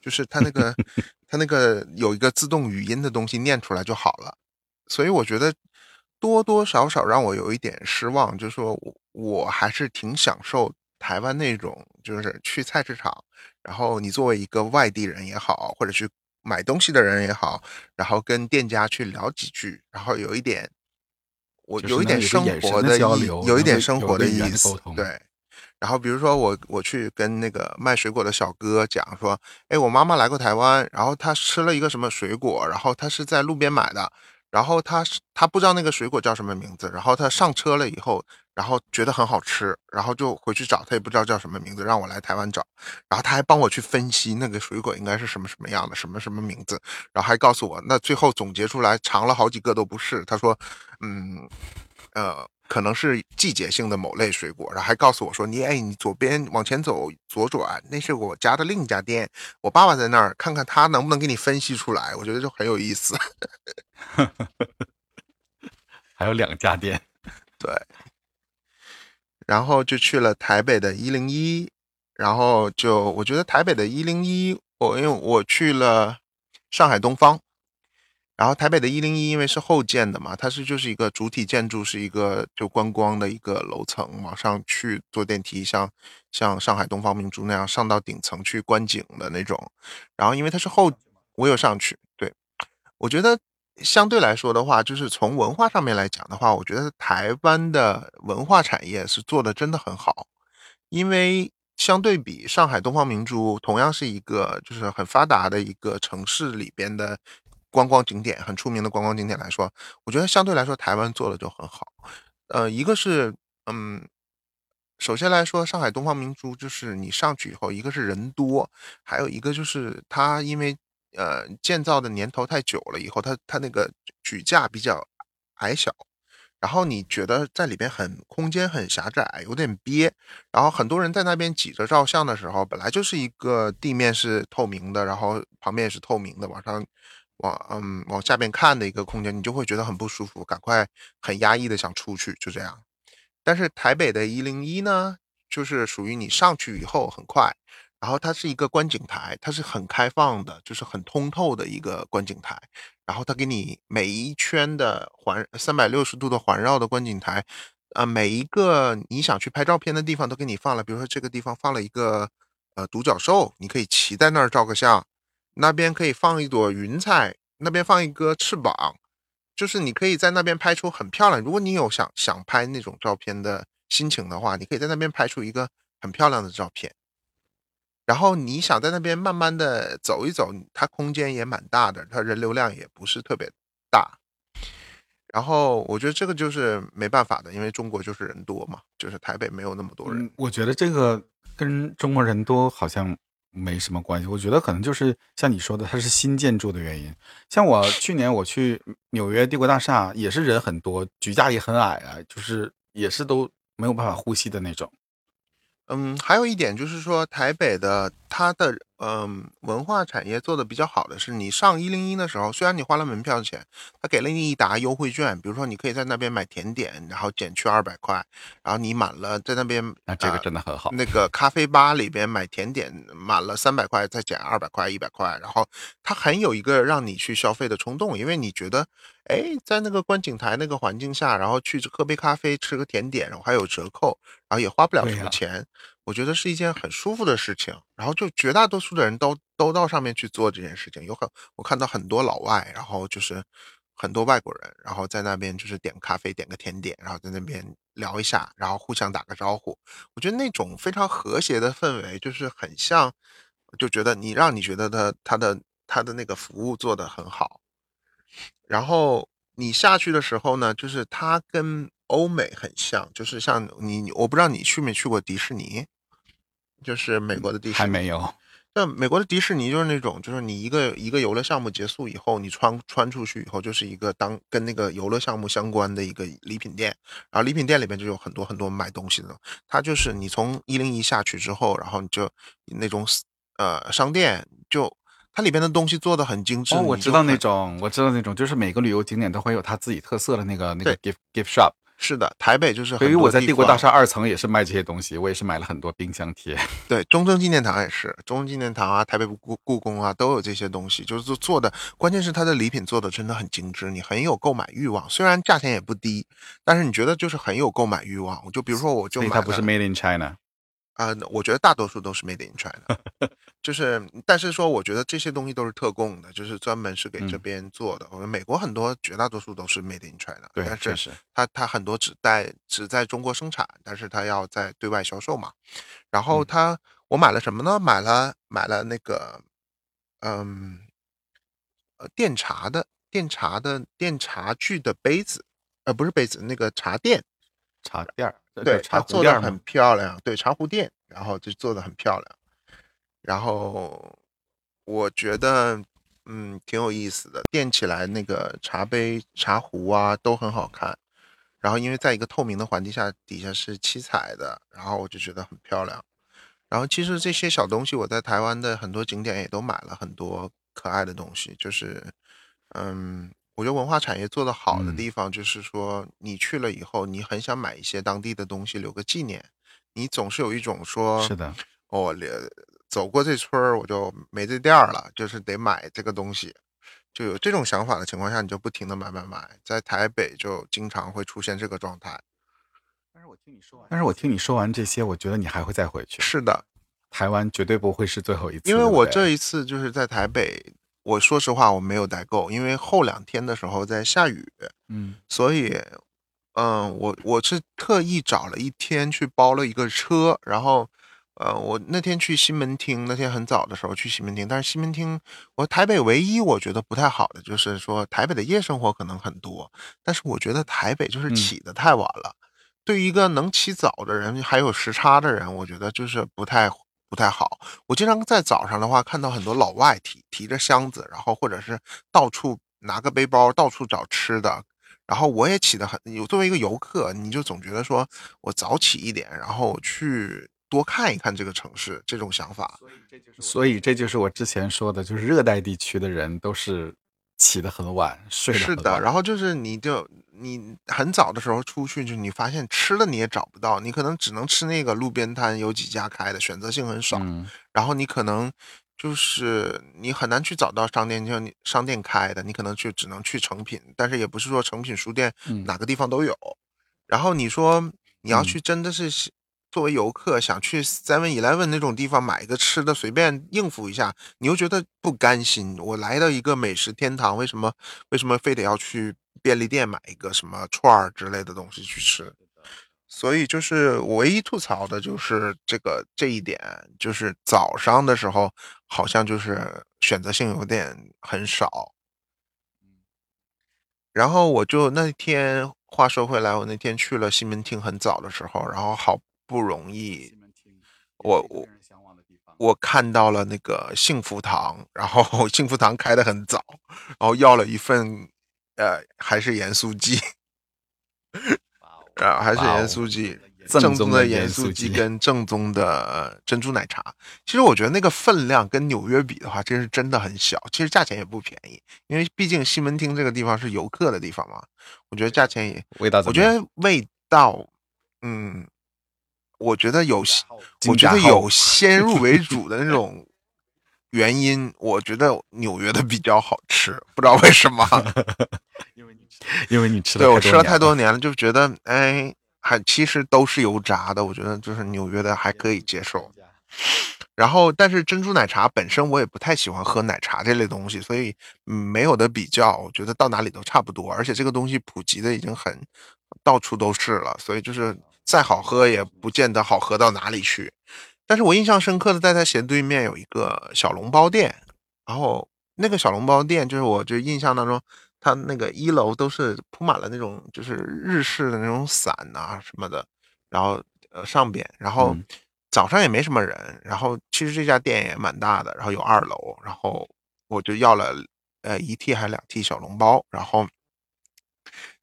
就是他那个 他那个有一个自动语音的东西念出来就好了。所以我觉得多多少少让我有一点失望，就是说我我还是挺享受台湾那种，就是去菜市场，然后你作为一个外地人也好，或者去。买东西的人也好，然后跟店家去聊几句，然后有一点，我有一点生活的意，有一点生活的意思，对。然后比如说我我去跟那个卖水果的小哥讲说，哎，我妈妈来过台湾，然后她吃了一个什么水果，然后她是在路边买的。然后他他不知道那个水果叫什么名字，然后他上车了以后，然后觉得很好吃，然后就回去找，他也不知道叫什么名字，让我来台湾找，然后他还帮我去分析那个水果应该是什么什么样的，什么什么名字，然后还告诉我，那最后总结出来尝了好几个都不是，他说，嗯，呃。可能是季节性的某类水果，然后还告诉我说：“你哎，你左边往前走，左转，那是我家的另一家店，我爸爸在那儿，看看他能不能给你分析出来。”我觉得就很有意思。还有两家店，对。然后就去了台北的一零一，然后就我觉得台北的一零一，我因为我去了上海东方。然后台北的一零一因为是后建的嘛，它是就是一个主体建筑，是一个就观光的一个楼层，往上去坐电梯，像像上海东方明珠那样上到顶层去观景的那种。然后因为它是后，我有上去。对，我觉得相对来说的话，就是从文化上面来讲的话，我觉得台湾的文化产业是做的真的很好，因为相对比上海东方明珠，同样是一个就是很发达的一个城市里边的。观光景点很出名的观光景点来说，我觉得相对来说台湾做的就很好。呃，一个是嗯，首先来说，上海东方明珠就是你上去以后，一个是人多，还有一个就是它因为呃建造的年头太久了，以后它它那个举架比较矮小。然后你觉得在里边很空间很狭窄，有点憋。然后很多人在那边挤着照相的时候，本来就是一个地面是透明的，然后旁边也是透明的，往上往嗯往下边看的一个空间，你就会觉得很不舒服，赶快很压抑的想出去，就这样。但是台北的一零一呢，就是属于你上去以后很快。然后它是一个观景台，它是很开放的，就是很通透的一个观景台。然后它给你每一圈的环三百六十度的环绕的观景台，呃，每一个你想去拍照片的地方都给你放了。比如说这个地方放了一个呃独角兽，你可以骑在那儿照个相；那边可以放一朵云彩，那边放一个翅膀，就是你可以在那边拍出很漂亮。如果你有想想拍那种照片的心情的话，你可以在那边拍出一个很漂亮的照片。然后你想在那边慢慢的走一走，它空间也蛮大的，它人流量也不是特别大。然后我觉得这个就是没办法的，因为中国就是人多嘛，就是台北没有那么多人。我觉得这个跟中国人多好像没什么关系，我觉得可能就是像你说的，它是新建筑的原因。像我去年我去纽约帝国大厦，也是人很多，举架也很矮啊，就是也是都没有办法呼吸的那种。嗯，还有一点就是说，台北的它的嗯文化产业做的比较好的是，你上一零一的时候，虽然你花了门票钱，他给了你一沓优惠券，比如说你可以在那边买甜点，然后减去二百块，然后你满了在那边，那这个真的很好。那个咖啡吧里边买甜点满了三百块，再减二百块，一百块，然后他很有一个让你去消费的冲动，因为你觉得，哎，在那个观景台那个环境下，然后去喝杯咖啡，吃个甜点，然后还有折扣。然后也花不了什么钱，我觉得是一件很舒服的事情。然后就绝大多数的人都都到上面去做这件事情。有很我看到很多老外，然后就是很多外国人，然后在那边就是点咖啡，点个甜点，然后在那边聊一下，然后互相打个招呼。我觉得那种非常和谐的氛围，就是很像，就觉得你让你觉得他他的他的那个服务做得很好。然后你下去的时候呢，就是他跟。欧美很像，就是像你，我不知道你去没去过迪士尼，就是美国的迪士尼还没有。那美国的迪士尼就是那种，就是你一个一个游乐项目结束以后，你穿穿出去以后，就是一个当跟那个游乐项目相关的一个礼品店，然后礼品店里面就有很多很多买东西的。它就是你从一零一下去之后，然后你就那种呃商店，就它里边的东西做的很精致。哦，我知道那种，我知道那种，就是每个旅游景点都会有它自己特色的那个那个 gift gift shop。是的，台北就是。很。对于我在帝国大厦二层也是卖这些东西，我也是买了很多冰箱贴。对，中正纪念堂也是，中正纪念堂啊，台北故故宫啊，都有这些东西，就是做做的。关键是它的礼品做的真的很精致，你很有购买欲望。虽然价钱也不低，但是你觉得就是很有购买欲望。就比如说，我就买。它不是 Made in China。啊，我觉得大多数都是 made in China，就是，但是说，我觉得这些东西都是特供的，就是专门是给这边做的。我们美国很多绝大多数都是 made in China，对，但是它它很多只在只在中国生产，但是它要在对外销售嘛。然后它，我买了什么呢？买了买了那个，嗯，呃，电茶的电茶的电茶具的杯子，呃，不是杯子，那个茶垫，茶垫儿。对，它做的很漂亮。对，茶壶垫，然后就做的很漂亮。然后我觉得，嗯，挺有意思的。垫起来那个茶杯、茶壶啊，都很好看。然后因为在一个透明的环境下，底下是七彩的，然后我就觉得很漂亮。然后其实这些小东西，我在台湾的很多景点也都买了很多可爱的东西，就是，嗯。我觉得文化产业做得好的地方，就是说你去了以后，你很想买一些当地的东西留个纪念。你总是有一种说，是的，我走过这村儿，我就没这店儿了，就是得买这个东西，就有这种想法的情况下，你就不停的买买买。在台北就经常会出现这个状态。但是我听你说完，但是我听你说完这些，我觉得你还会再回去。是的，台湾绝对不会是最后一次。因为我这一次就是在台北。我说实话，我没有代购，因为后两天的时候在下雨，嗯，所以，嗯，我我是特意找了一天去包了一个车，然后呃，我那天去西门町，那天很早的时候去西门町，但是西门町，我台北唯一我觉得不太好的就是说，台北的夜生活可能很多，但是我觉得台北就是起得太晚了。对于一个能起早的人，还有时差的人，我觉得就是不太不太好。我经常在早上的话，看到很多老外提提着箱子，然后或者是到处拿个背包，到处找吃的。然后我也起得很，有作为一个游客，你就总觉得说我早起一点，然后去。多看一看这个城市，这种想法。所以这就是我之前说的，就是热带地区的人都是起得很晚，睡是的。然后就是你就你很早的时候出去，就你发现吃的你也找不到，你可能只能吃那个路边摊，有几家开的，选择性很少。然后你可能就是你很难去找到商店，就你商店开的，你可能就只能去成品，但是也不是说成品书店哪个地方都有。然后你说你要去，真的是。作为游客想去 Seven Eleven 那种地方买一个吃的，随便应付一下，你又觉得不甘心。我来到一个美食天堂，为什么为什么非得要去便利店买一个什么串儿之类的东西去吃？所以就是我唯一吐槽的就是这个这一点，就是早上的时候好像就是选择性有点很少。然后我就那天话说回来，我那天去了西门町很早的时候，然后好。不容易，我我我看到了那个幸福堂，然后 幸福堂开的很早，然后要了一份，呃，还是盐酥鸡，啊，还是盐酥鸡，正宗的盐酥鸡跟正宗的珍珠奶茶。其实我觉得那个分量跟纽约比的话，这是真的很小。其实价钱也不便宜，因为毕竟西门町这个地方是游客的地方嘛。我觉得价钱也味道，我觉得味道，嗯。我觉得有，我觉得有先入为主的那种原因。我觉得纽约的比较好吃，不知道为什么。因为你吃，因为你吃对我吃了太多年了，就觉得哎，还其实都是油炸的。我觉得就是纽约的还可以接受。然后，但是珍珠奶茶本身我也不太喜欢喝奶茶这类东西，所以没有的比较。我觉得到哪里都差不多，而且这个东西普及的已经很到处都是了，所以就是。再好喝也不见得好喝到哪里去，但是我印象深刻的，在他斜对面有一个小笼包店，然后那个小笼包店就是我就印象当中，它那个一楼都是铺满了那种就是日式的那种伞啊什么的，然后呃上边，然后早上也没什么人，然后其实这家店也蛮大的，然后有二楼，然后我就要了呃一屉还是两屉小笼包，然后。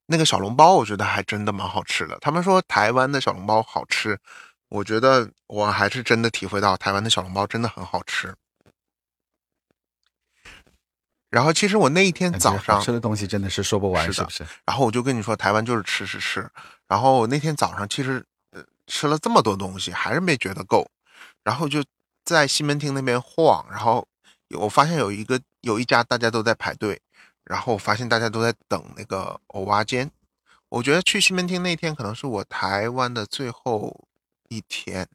那个小笼包，我觉得还真的蛮好吃的。他们说台湾的小笼包好吃，我觉得我还是真的体会到台湾的小笼包真的很好吃。然后其实我那一天早上吃的东西真的是说不完，是不是？然后我就跟你说，台湾就是吃吃吃。然后那天早上其实呃吃了这么多东西，还是没觉得够。然后就在西门町那边晃，然后我发现有一个有一家大家都在排队。然后我发现大家都在等那个藕蛙煎，我觉得去西门町那天可能是我台湾的最后一天，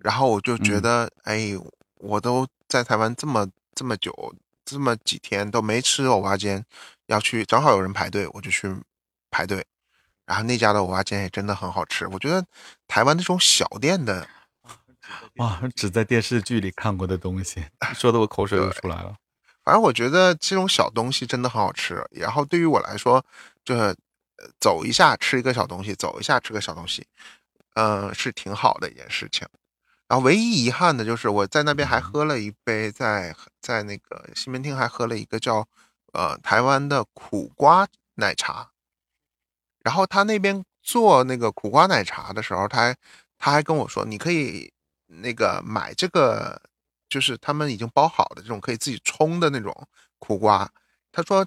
然后我就觉得，哎，我都在台湾这么这么久，这么几天都没吃藕蛙煎，要去正好有人排队，我就去排队，然后那家的藕蛙煎也真的很好吃，我觉得台湾那种小店的，哇，只在电视剧里看过的东西，说的我口水都出来了。反正我觉得这种小东西真的很好吃，然后对于我来说，就是走一下吃一个小东西，走一下吃个小东西，嗯，是挺好的一件事情。然后唯一遗憾的就是我在那边还喝了一杯，在在那个西门町还喝了一个叫呃台湾的苦瓜奶茶。然后他那边做那个苦瓜奶茶的时候，他还他还跟我说，你可以那个买这个。就是他们已经包好的这种可以自己冲的那种苦瓜，他说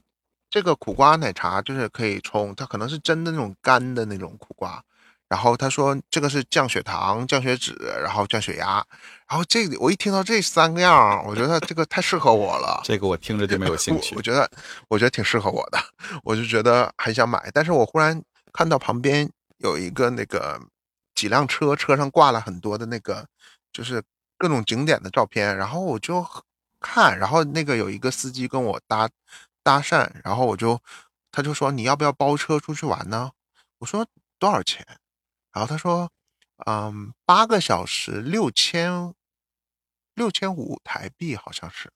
这个苦瓜奶茶就是可以冲，它可能是真的那种干的那种苦瓜。然后他说这个是降血糖、降血脂，然后降血压。然后这我一听到这三个样，我觉得这个太适合我了。这个我听着就没有兴趣。我觉得我觉得挺适合我的，我就觉得很想买。但是我忽然看到旁边有一个那个几辆车，车上挂了很多的那个就是。各种景点的照片，然后我就看，然后那个有一个司机跟我搭搭讪，然后我就他就说你要不要包车出去玩呢？我说多少钱？然后他说嗯，八个小时六千六千五台币，好像是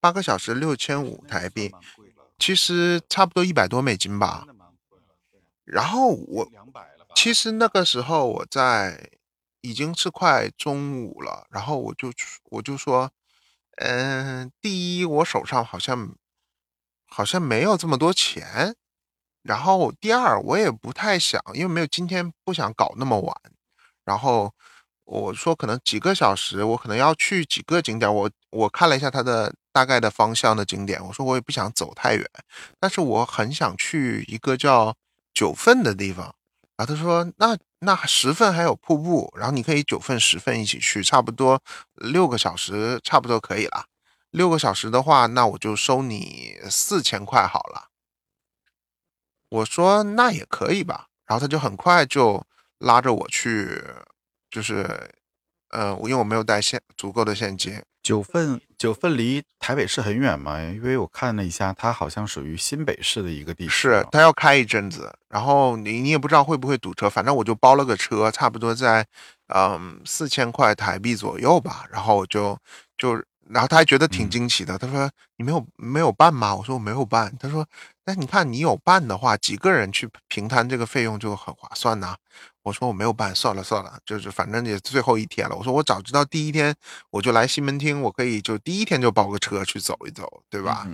八个小时六千五台币，其实差不多一百多美金吧。然后我其实那个时候我在已经是快中午了，然后我就我就说，嗯，第一我手上好像好像没有这么多钱，然后第二我也不太想，因为没有今天不想搞那么晚。然后我说可能几个小时，我可能要去几个景点。我我看了一下它的大概的方向的景点，我说我也不想走太远，但是我很想去一个叫九份的地方。然后他说那那十份还有瀑布，然后你可以九份十份一起去，差不多六个小时差不多可以了。六个小时的话，那我就收你四千块好了。我说那也可以吧，然后他就很快就。拉着我去，就是，呃，因为我没有带现足够的现金。九份九份离台北市很远嘛？因为我看了一下，它好像属于新北市的一个地方。是，它要开一阵子，然后你你也不知道会不会堵车，反正我就包了个车，差不多在，嗯，四千块台币左右吧。然后我就就，然后他还觉得挺惊奇的，他说：“你没有没有办吗？”我说：“我没有办。”他说：“那你看你有办的话，几个人去平摊这个费用就很划算呐。”我说我没有办，算了算了，就是反正也最后一天了。我说我早知道第一天我就来西门町，我可以就第一天就包个车去走一走，对吧？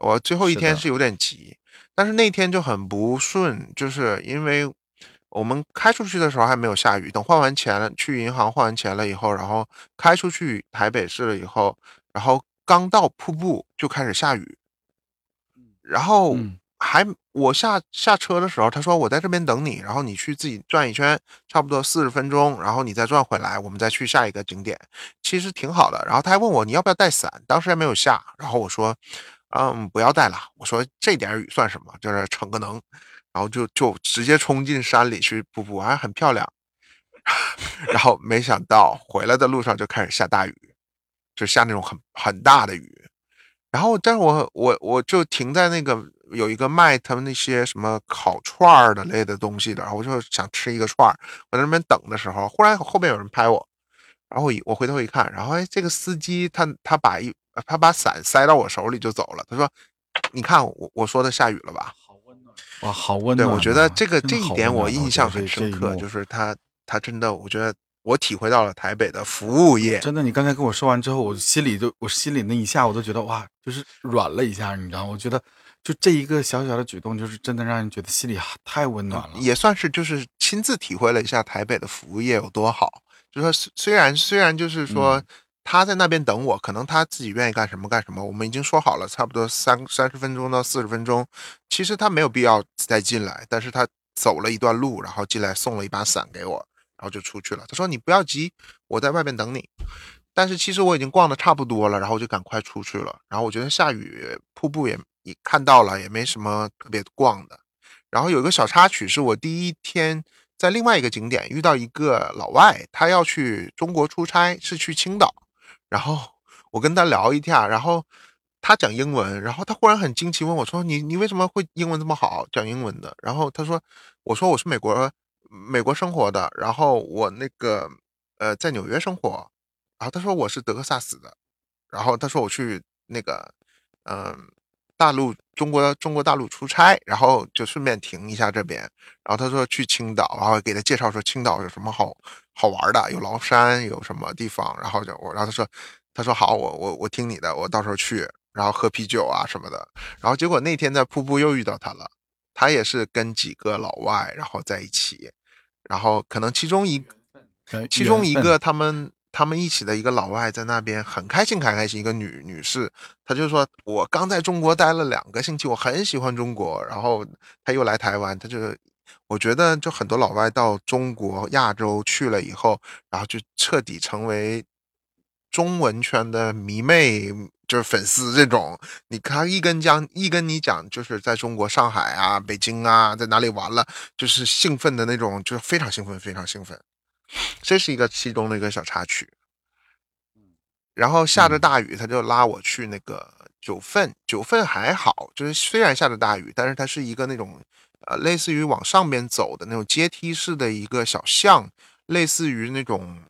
我最后一天是有点急，但是那天就很不顺，就是因为我们开出去的时候还没有下雨，等换完钱了，去银行换完钱了以后，然后开出去台北市了以后，然后刚到瀑布就开始下雨，然后。还我下下车的时候，他说我在这边等你，然后你去自己转一圈，差不多四十分钟，然后你再转回来，我们再去下一个景点，其实挺好的。然后他还问我你要不要带伞，当时还没有下，然后我说，嗯，不要带了。我说这点雨算什么，就是逞个能，然后就就直接冲进山里去瀑布，还很漂亮。然后没想到回来的路上就开始下大雨，就下那种很很大的雨。然后，但是我我我就停在那个。有一个卖他们那些什么烤串儿的类的东西的，然后我就想吃一个串儿。我在那边等的时候，忽然后面有人拍我，然后我我回头一看，然后哎，这个司机他他把一他把伞塞到我手里就走了。他说：“你看我我说的下雨了吧？”哇，好温暖。对，我觉得这个这一点我印象很深刻，就是他他真的，我觉得我体会到了台北的服务业。真的，你刚才跟我说完之后，我心里就我心里那一下，我都觉得哇，就是软了一下，你知道吗？我觉得。就这一个小小的举动，就是真的让人觉得心里太温暖了，也算是就是亲自体会了一下台北的服务业有多好。就说虽然虽然就是说他在那边等我，可能他自己愿意干什么干什么，我们已经说好了，差不多三三十分钟到四十分钟，其实他没有必要再进来，但是他走了一段路，然后进来送了一把伞给我，然后就出去了。他说你不要急，我在外面等你。但是其实我已经逛的差不多了，然后我就赶快出去了。然后我觉得下雨瀑布也。也看到了也没什么特别逛的，然后有一个小插曲，是我第一天在另外一个景点遇到一个老外，他要去中国出差，是去青岛，然后我跟他聊一下，然后他讲英文，然后他忽然很惊奇问我说：“你你为什么会英文这么好，讲英文的？”然后他说：“我说我是美国美国生活的，然后我那个呃在纽约生活，然后他说我是德克萨斯的，然后他说我去那个嗯。”大陆中国中国大陆出差，然后就顺便停一下这边，然后他说去青岛，然后给他介绍说青岛有什么好好玩的，有崂山，有什么地方，然后就我，然后他说他说好，我我我听你的，我到时候去，然后喝啤酒啊什么的，然后结果那天在瀑布又遇到他了，他也是跟几个老外然后在一起，然后可能其中一其中一个他们。他们一起的一个老外在那边很开心，很开心。一个女女士，她就说：“我刚在中国待了两个星期，我很喜欢中国。”然后她又来台湾，她就我觉得就很多老外到中国亚洲去了以后，然后就彻底成为中文圈的迷妹，就是粉丝这种。你看一跟讲一跟你讲，就是在中国上海啊、北京啊，在哪里玩了，就是兴奋的那种，就是非常兴奋，非常兴奋。这是一个其中的一个小插曲，然后下着大雨，他就拉我去那个九份。九份还好，就是虽然下着大雨，但是它是一个那种呃类似于往上边走的那种阶梯式的一个小巷，类似于那种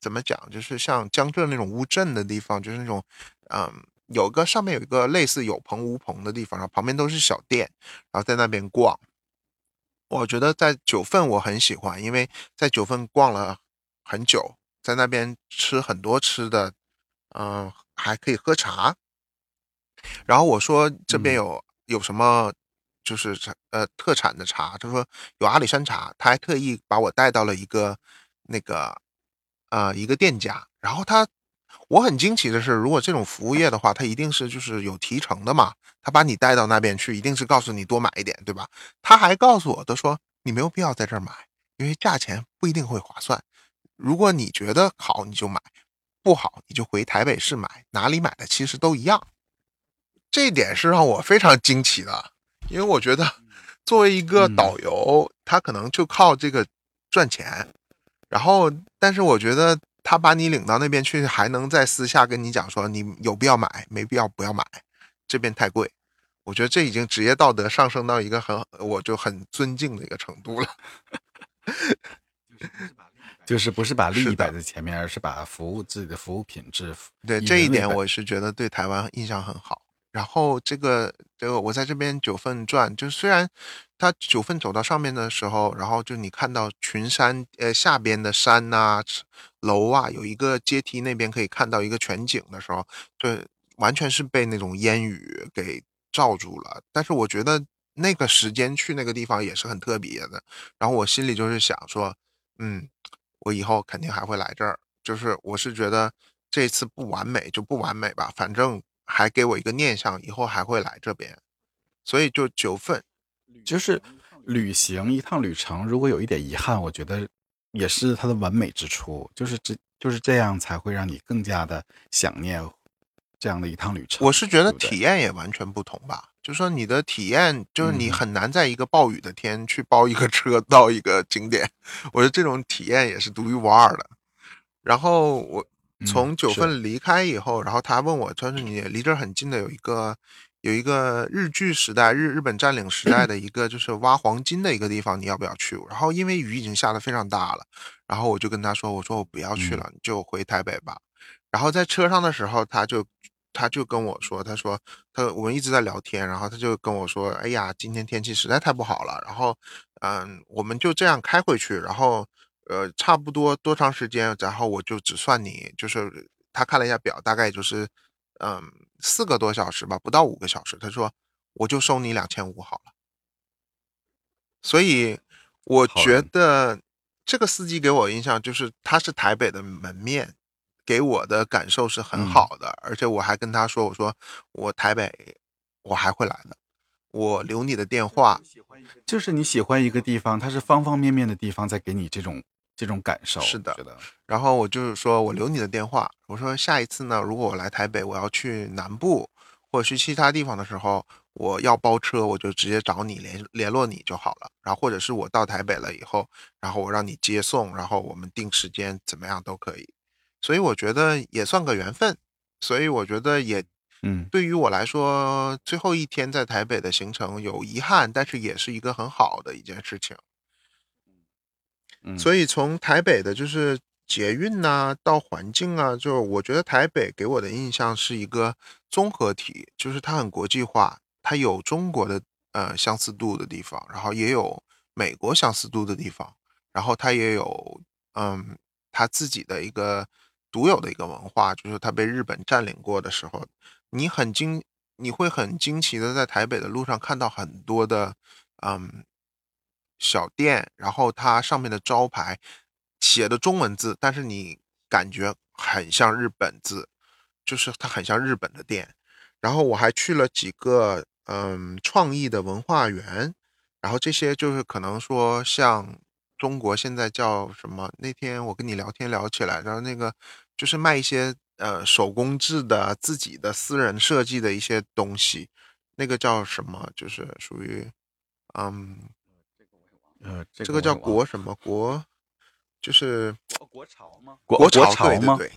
怎么讲，就是像江浙那种乌镇的地方，就是那种嗯，有个上面有一个类似有棚无棚的地方，然后旁边都是小店，然后在那边逛。我觉得在九份我很喜欢，因为在九份逛了很久，在那边吃很多吃的，嗯，还可以喝茶。然后我说这边有有什么就是呃特产的茶，他说有阿里山茶，他还特意把我带到了一个那个呃一个店家。然后他我很惊奇的是，如果这种服务业的话，他一定是就是有提成的嘛，他把你带到那边去，一定是告诉你多买一点，对吧？他还告诉我，的说你没有必要在这儿买，因为价钱不一定会划算。如果你觉得好，你就买；不好，你就回台北市买，哪里买的其实都一样。这一点是让我非常惊奇的，因为我觉得作为一个导游，他可能就靠这个赚钱，然后，但是我觉得他把你领到那边去，还能在私下跟你讲说你有必要买，没必要不要买，这边太贵。我觉得这已经职业道德上升到一个很我就很尊敬的一个程度了。就是不是把利益 摆在前面，而是把服务自己的服务品质。对这一点，我是觉得对台湾印象很好。然后这个这个我在这边九份转，就虽然他九份走到上面的时候，然后就你看到群山呃下边的山呐楼啊，有一个阶梯那边可以看到一个全景的时候，就完全是被那种烟雨给罩住了。但是我觉得那个时间去那个地方也是很特别的。然后我心里就是想说，嗯，我以后肯定还会来这儿。就是我是觉得这次不完美就不完美吧，反正。还给我一个念想，以后还会来这边，所以就九份，就是旅行一趟旅程，如果有一点遗憾，我觉得也是它的完美之处，就是这就是这样才会让你更加的想念这样的一趟旅程。我是觉得体验也完全不同吧，就说你的体验就是你很难在一个暴雨的天去包一个车到一个景点，我觉得这种体验也是独一无二的。然后我。从九份离开以后，然后他问我，他说你离这儿很近的有一个有一个日据时代日日本占领时代的一个就是挖黄金的一个地方，你要不要去？然后因为雨已经下的非常大了，然后我就跟他说，我说我不要去了，就回台北吧。然后在车上的时候，他就他就跟我说，他说他我们一直在聊天，然后他就跟我说，哎呀，今天天气实在太不好了，然后嗯，我们就这样开回去，然后。呃，差不多多长时间？然后我就只算你，就是他看了一下表，大概就是，嗯，四个多小时吧，不到五个小时。他说，我就收你两千五好了。所以我觉得这个司机给我印象就是，他是台北的门面，给我的感受是很好的。而且我还跟他说，我说我台北我还会来的。我留你的电话，就是你喜欢一个地方，它是方方面面的地方在给你这种。这种感受是的，然后我就是说我留你的电话，我说下一次呢，如果我来台北，我要去南部或者去其他地方的时候，我要包车，我就直接找你联联络你就好了。然后或者是我到台北了以后，然后我让你接送，然后我们定时间怎么样都可以。所以我觉得也算个缘分。所以我觉得也，嗯，对于我来说，最后一天在台北的行程有遗憾，但是也是一个很好的一件事情。所以从台北的，就是捷运呐，到环境啊，就我觉得台北给我的印象是一个综合体，就是它很国际化，它有中国的呃相似度的地方，然后也有美国相似度的地方，然后它也有嗯它自己的一个独有的一个文化，就是它被日本占领过的时候，你很惊，你会很惊奇的在台北的路上看到很多的嗯。小店，然后它上面的招牌写的中文字，但是你感觉很像日本字，就是它很像日本的店。然后我还去了几个嗯创意的文化园，然后这些就是可能说像中国现在叫什么？那天我跟你聊天聊起来，然后那个就是卖一些呃手工制的自己的私人设计的一些东西，那个叫什么？就是属于嗯。呃，这个叫国什么国，就是国潮吗？国潮对对对，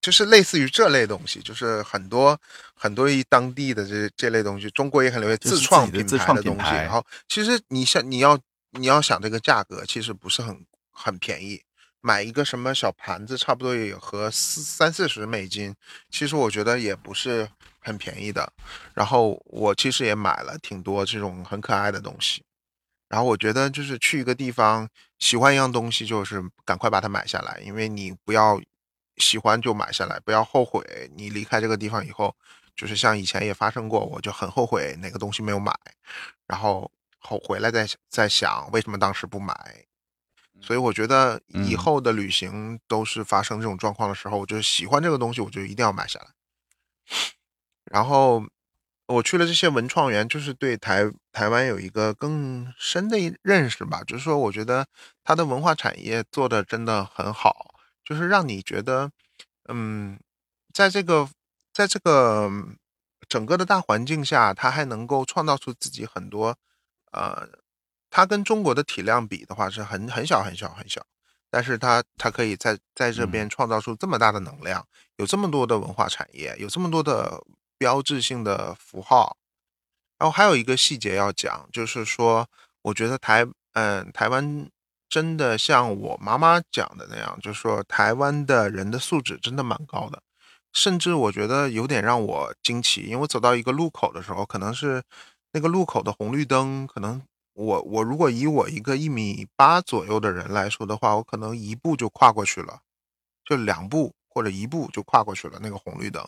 就是类似于这类东西，就是很多很多一当地的这这类东西，中国也很流行自创品牌的东西。然后其实你想你要你要想这个价格，其实不是很很便宜，买一个什么小盘子，差不多也和四三四十美金。其实我觉得也不是很便宜的。然后我其实也买了挺多这种很可爱的东西。然后我觉得就是去一个地方喜欢一样东西，就是赶快把它买下来，因为你不要喜欢就买下来，不要后悔。你离开这个地方以后，就是像以前也发生过，我就很后悔哪个东西没有买，然后后回来再再想为什么当时不买。所以我觉得以后的旅行都是发生这种状况的时候，我就喜欢这个东西，我就一定要买下来。然后。我去了这些文创园，就是对台台湾有一个更深的认识吧。就是说，我觉得它的文化产业做的真的很好，就是让你觉得，嗯，在这个在这个整个的大环境下，它还能够创造出自己很多，呃，它跟中国的体量比的话是很很小很小很小，但是它它可以在在这边创造出这么大的能量，有这么多的文化产业，有这么多的。标志性的符号，然后还有一个细节要讲，就是说，我觉得台，嗯，台湾真的像我妈妈讲的那样，就是说，台湾的人的素质真的蛮高的，甚至我觉得有点让我惊奇，因为我走到一个路口的时候，可能是那个路口的红绿灯，可能我我如果以我一个一米八左右的人来说的话，我可能一步就跨过去了，就两步或者一步就跨过去了那个红绿灯。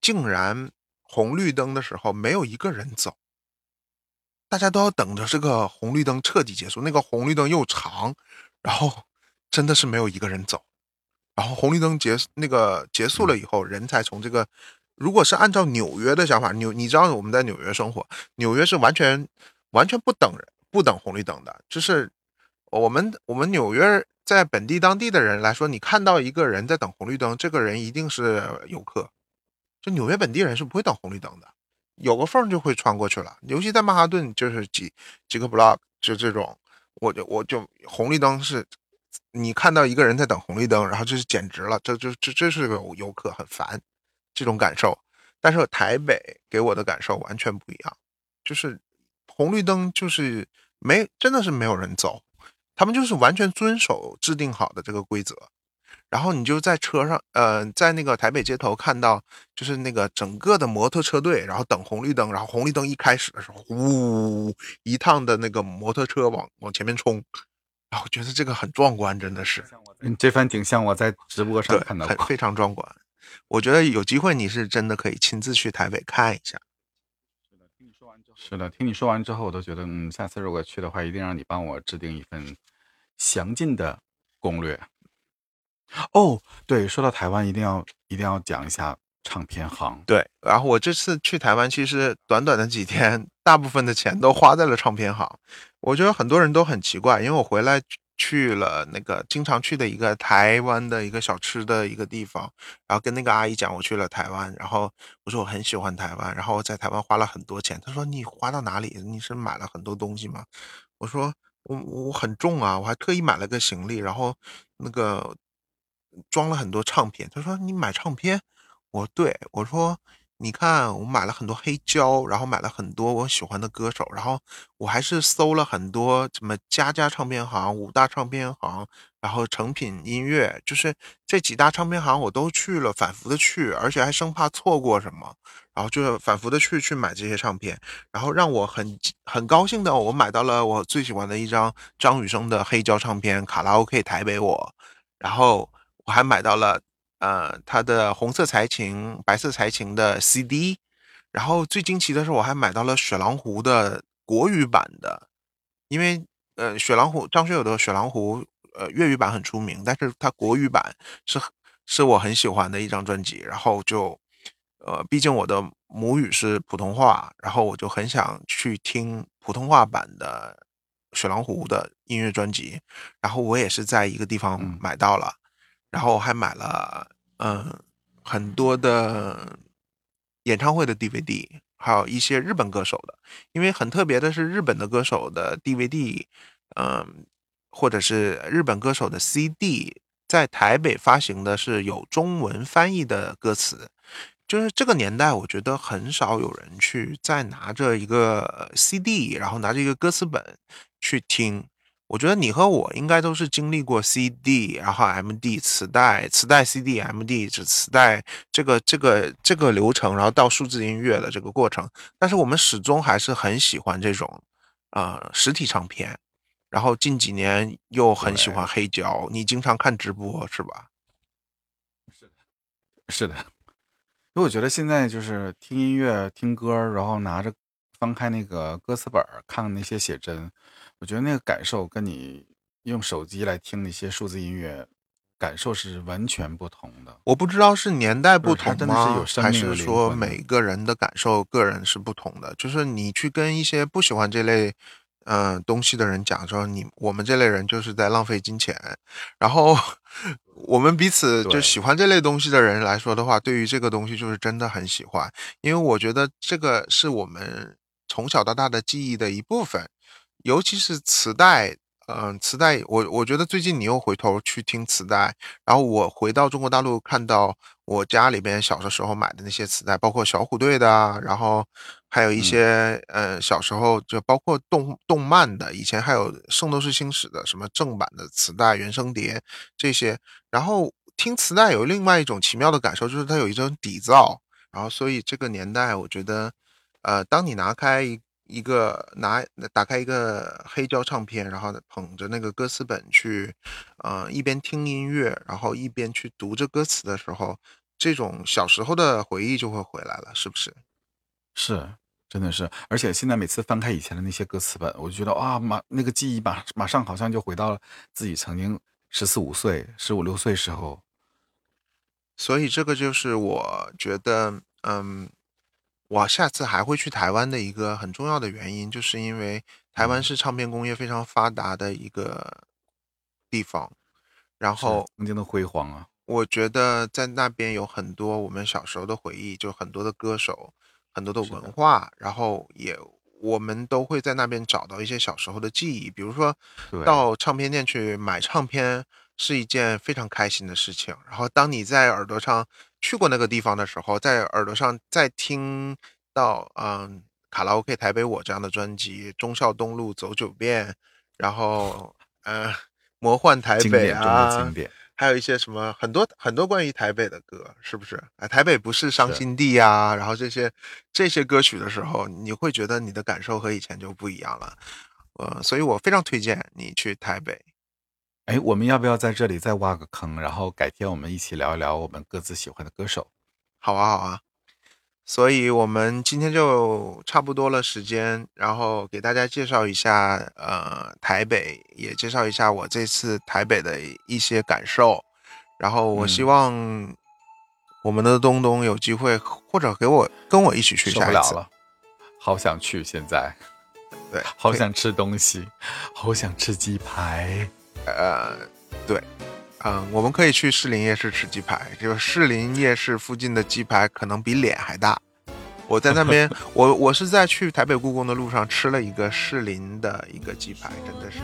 竟然红绿灯的时候没有一个人走，大家都要等着这个红绿灯彻底结束。那个红绿灯又长，然后 真的是没有一个人走。然后红绿灯结那个结束了以后，人才从这个。如果是按照纽约的想法，纽你知道我们在纽约生活，纽约是完全完全不等人不等红绿灯的。就是我们我们纽约在本地当地的人来说，你看到一个人在等红绿灯，这个人一定是游客。就纽约本地人是不会等红绿灯的，有个缝就会穿过去了。尤其在曼哈顿，就是几几个 block 就这种，我就我就红绿灯是，你看到一个人在等红绿灯，然后就是简直了，这就这这是个游客很烦这种感受。但是台北给我的感受完全不一样，就是红绿灯就是没真的是没有人走，他们就是完全遵守制定好的这个规则。然后你就在车上，呃，在那个台北街头看到，就是那个整个的摩托车队，然后等红绿灯，然后红绿灯一开始的时候，呜，一趟的那个摩托车往往前面冲，然后觉得这个很壮观，真的是。嗯，这番景象我在直播上看到过，非常壮观。我觉得有机会你是真的可以亲自去台北看一下。是的，听你说完之后，是的，听你说完之后，我都觉得，嗯，下次如果去的话，一定让你帮我制定一份详尽的攻略。哦，对，说到台湾，一定要一定要讲一下唱片行。对，然后我这次去台湾，其实短短的几天，大部分的钱都花在了唱片行。我觉得很多人都很奇怪，因为我回来去了那个经常去的一个台湾的一个小吃的一个地方，然后跟那个阿姨讲我去了台湾，然后我说我很喜欢台湾，然后在台湾花了很多钱。她说你花到哪里？你是买了很多东西吗？我说我我很重啊，我还特意买了个行李，然后那个。装了很多唱片，他说你买唱片，我对。我说，你看我买了很多黑胶，然后买了很多我喜欢的歌手，然后我还是搜了很多什么家家唱片行、五大唱片行，然后成品音乐，就是这几大唱片行我都去了，反复的去，而且还生怕错过什么，然后就是反复的去去买这些唱片，然后让我很很高兴的，我买到了我最喜欢的一张张雨生的黑胶唱片《卡拉 OK 台北我》，然后。我还买到了，呃，他的红色才情、白色才情的 CD，然后最惊奇的是，我还买到了雪狼湖的国语版的，因为，呃，雪狼湖张学友的雪狼湖，呃，粤语版很出名，但是他国语版是是我很喜欢的一张专辑，然后就，呃，毕竟我的母语是普通话，然后我就很想去听普通话版的雪狼湖的音乐专辑，然后我也是在一个地方买到了。然后还买了，嗯，很多的演唱会的 DVD，还有一些日本歌手的。因为很特别的是，日本的歌手的 DVD，嗯，或者是日本歌手的 CD，在台北发行的是有中文翻译的歌词。就是这个年代，我觉得很少有人去再拿着一个 CD，然后拿着一个歌词本去听。我觉得你和我应该都是经历过 CD，然后 MD 磁带、磁带 CD、MD 指磁带这个这个这个流程，然后到数字音乐的这个过程。但是我们始终还是很喜欢这种呃实体唱片，然后近几年又很喜欢黑胶。你经常看直播是吧？是的，是的。因为我觉得现在就是听音乐、听歌，然后拿着翻开那个歌词本看那些写真。我觉得那个感受跟你用手机来听那些数字音乐感受是完全不同的。我不知道是年代不同吗？还是说每个人的感受个人是不同的？就是你去跟一些不喜欢这类嗯东西的人讲说，你我们这类人就是在浪费金钱。然后我们彼此就喜欢这类东西的人来说的话，对于这个东西就是真的很喜欢，因为我觉得这个是我们从小到大的记忆的一部分。尤其是磁带，嗯，磁带，我我觉得最近你又回头去听磁带，然后我回到中国大陆，看到我家里边小的时候买的那些磁带，包括小虎队的，然后还有一些，呃，小时候就包括动动漫的，以前还有《圣斗士星矢》的什么正版的磁带、原声碟这些，然后听磁带有另外一种奇妙的感受，就是它有一种底噪，然后所以这个年代，我觉得，呃，当你拿开一。一个拿打开一个黑胶唱片，然后捧着那个歌词本去，呃，一边听音乐，然后一边去读着歌词的时候，这种小时候的回忆就会回来了，是不是？是，真的是。而且现在每次翻开以前的那些歌词本，我就觉得啊，马那个记忆马马上好像就回到了自己曾经十四五岁、十五六岁时候。所以这个就是我觉得，嗯。我下次还会去台湾的一个很重要的原因，就是因为台湾是唱片工业非常发达的一个地方，然后曾经的辉煌啊。我觉得在那边有很多我们小时候的回忆，就很多的歌手，很多的文化，然后也我们都会在那边找到一些小时候的记忆，比如说到唱片店去买唱片是一件非常开心的事情，然后当你在耳朵上。去过那个地方的时候，在耳朵上再听到嗯卡拉 OK 台北我这样的专辑，忠孝东路走九遍，然后嗯魔幻台北啊，还有一些什么很多很多关于台北的歌，是不是？啊，台北不是伤心地啊，然后这些这些歌曲的时候，你会觉得你的感受和以前就不一样了，呃，所以我非常推荐你去台北。哎，我们要不要在这里再挖个坑，然后改天我们一起聊一聊我们各自喜欢的歌手？好啊，好啊。所以我们今天就差不多了时间，然后给大家介绍一下，呃，台北，也介绍一下我这次台北的一些感受。然后我希望我们的东东有机会，或者给我跟我一起去。受不了了，好想去，现在。对，好想吃东西，好想吃鸡排。呃，对，嗯，我们可以去士林夜市吃鸡排。就士林夜市附近的鸡排可能比脸还大。我在那边，我我是在去台北故宫的路上吃了一个士林的一个鸡排，真的是。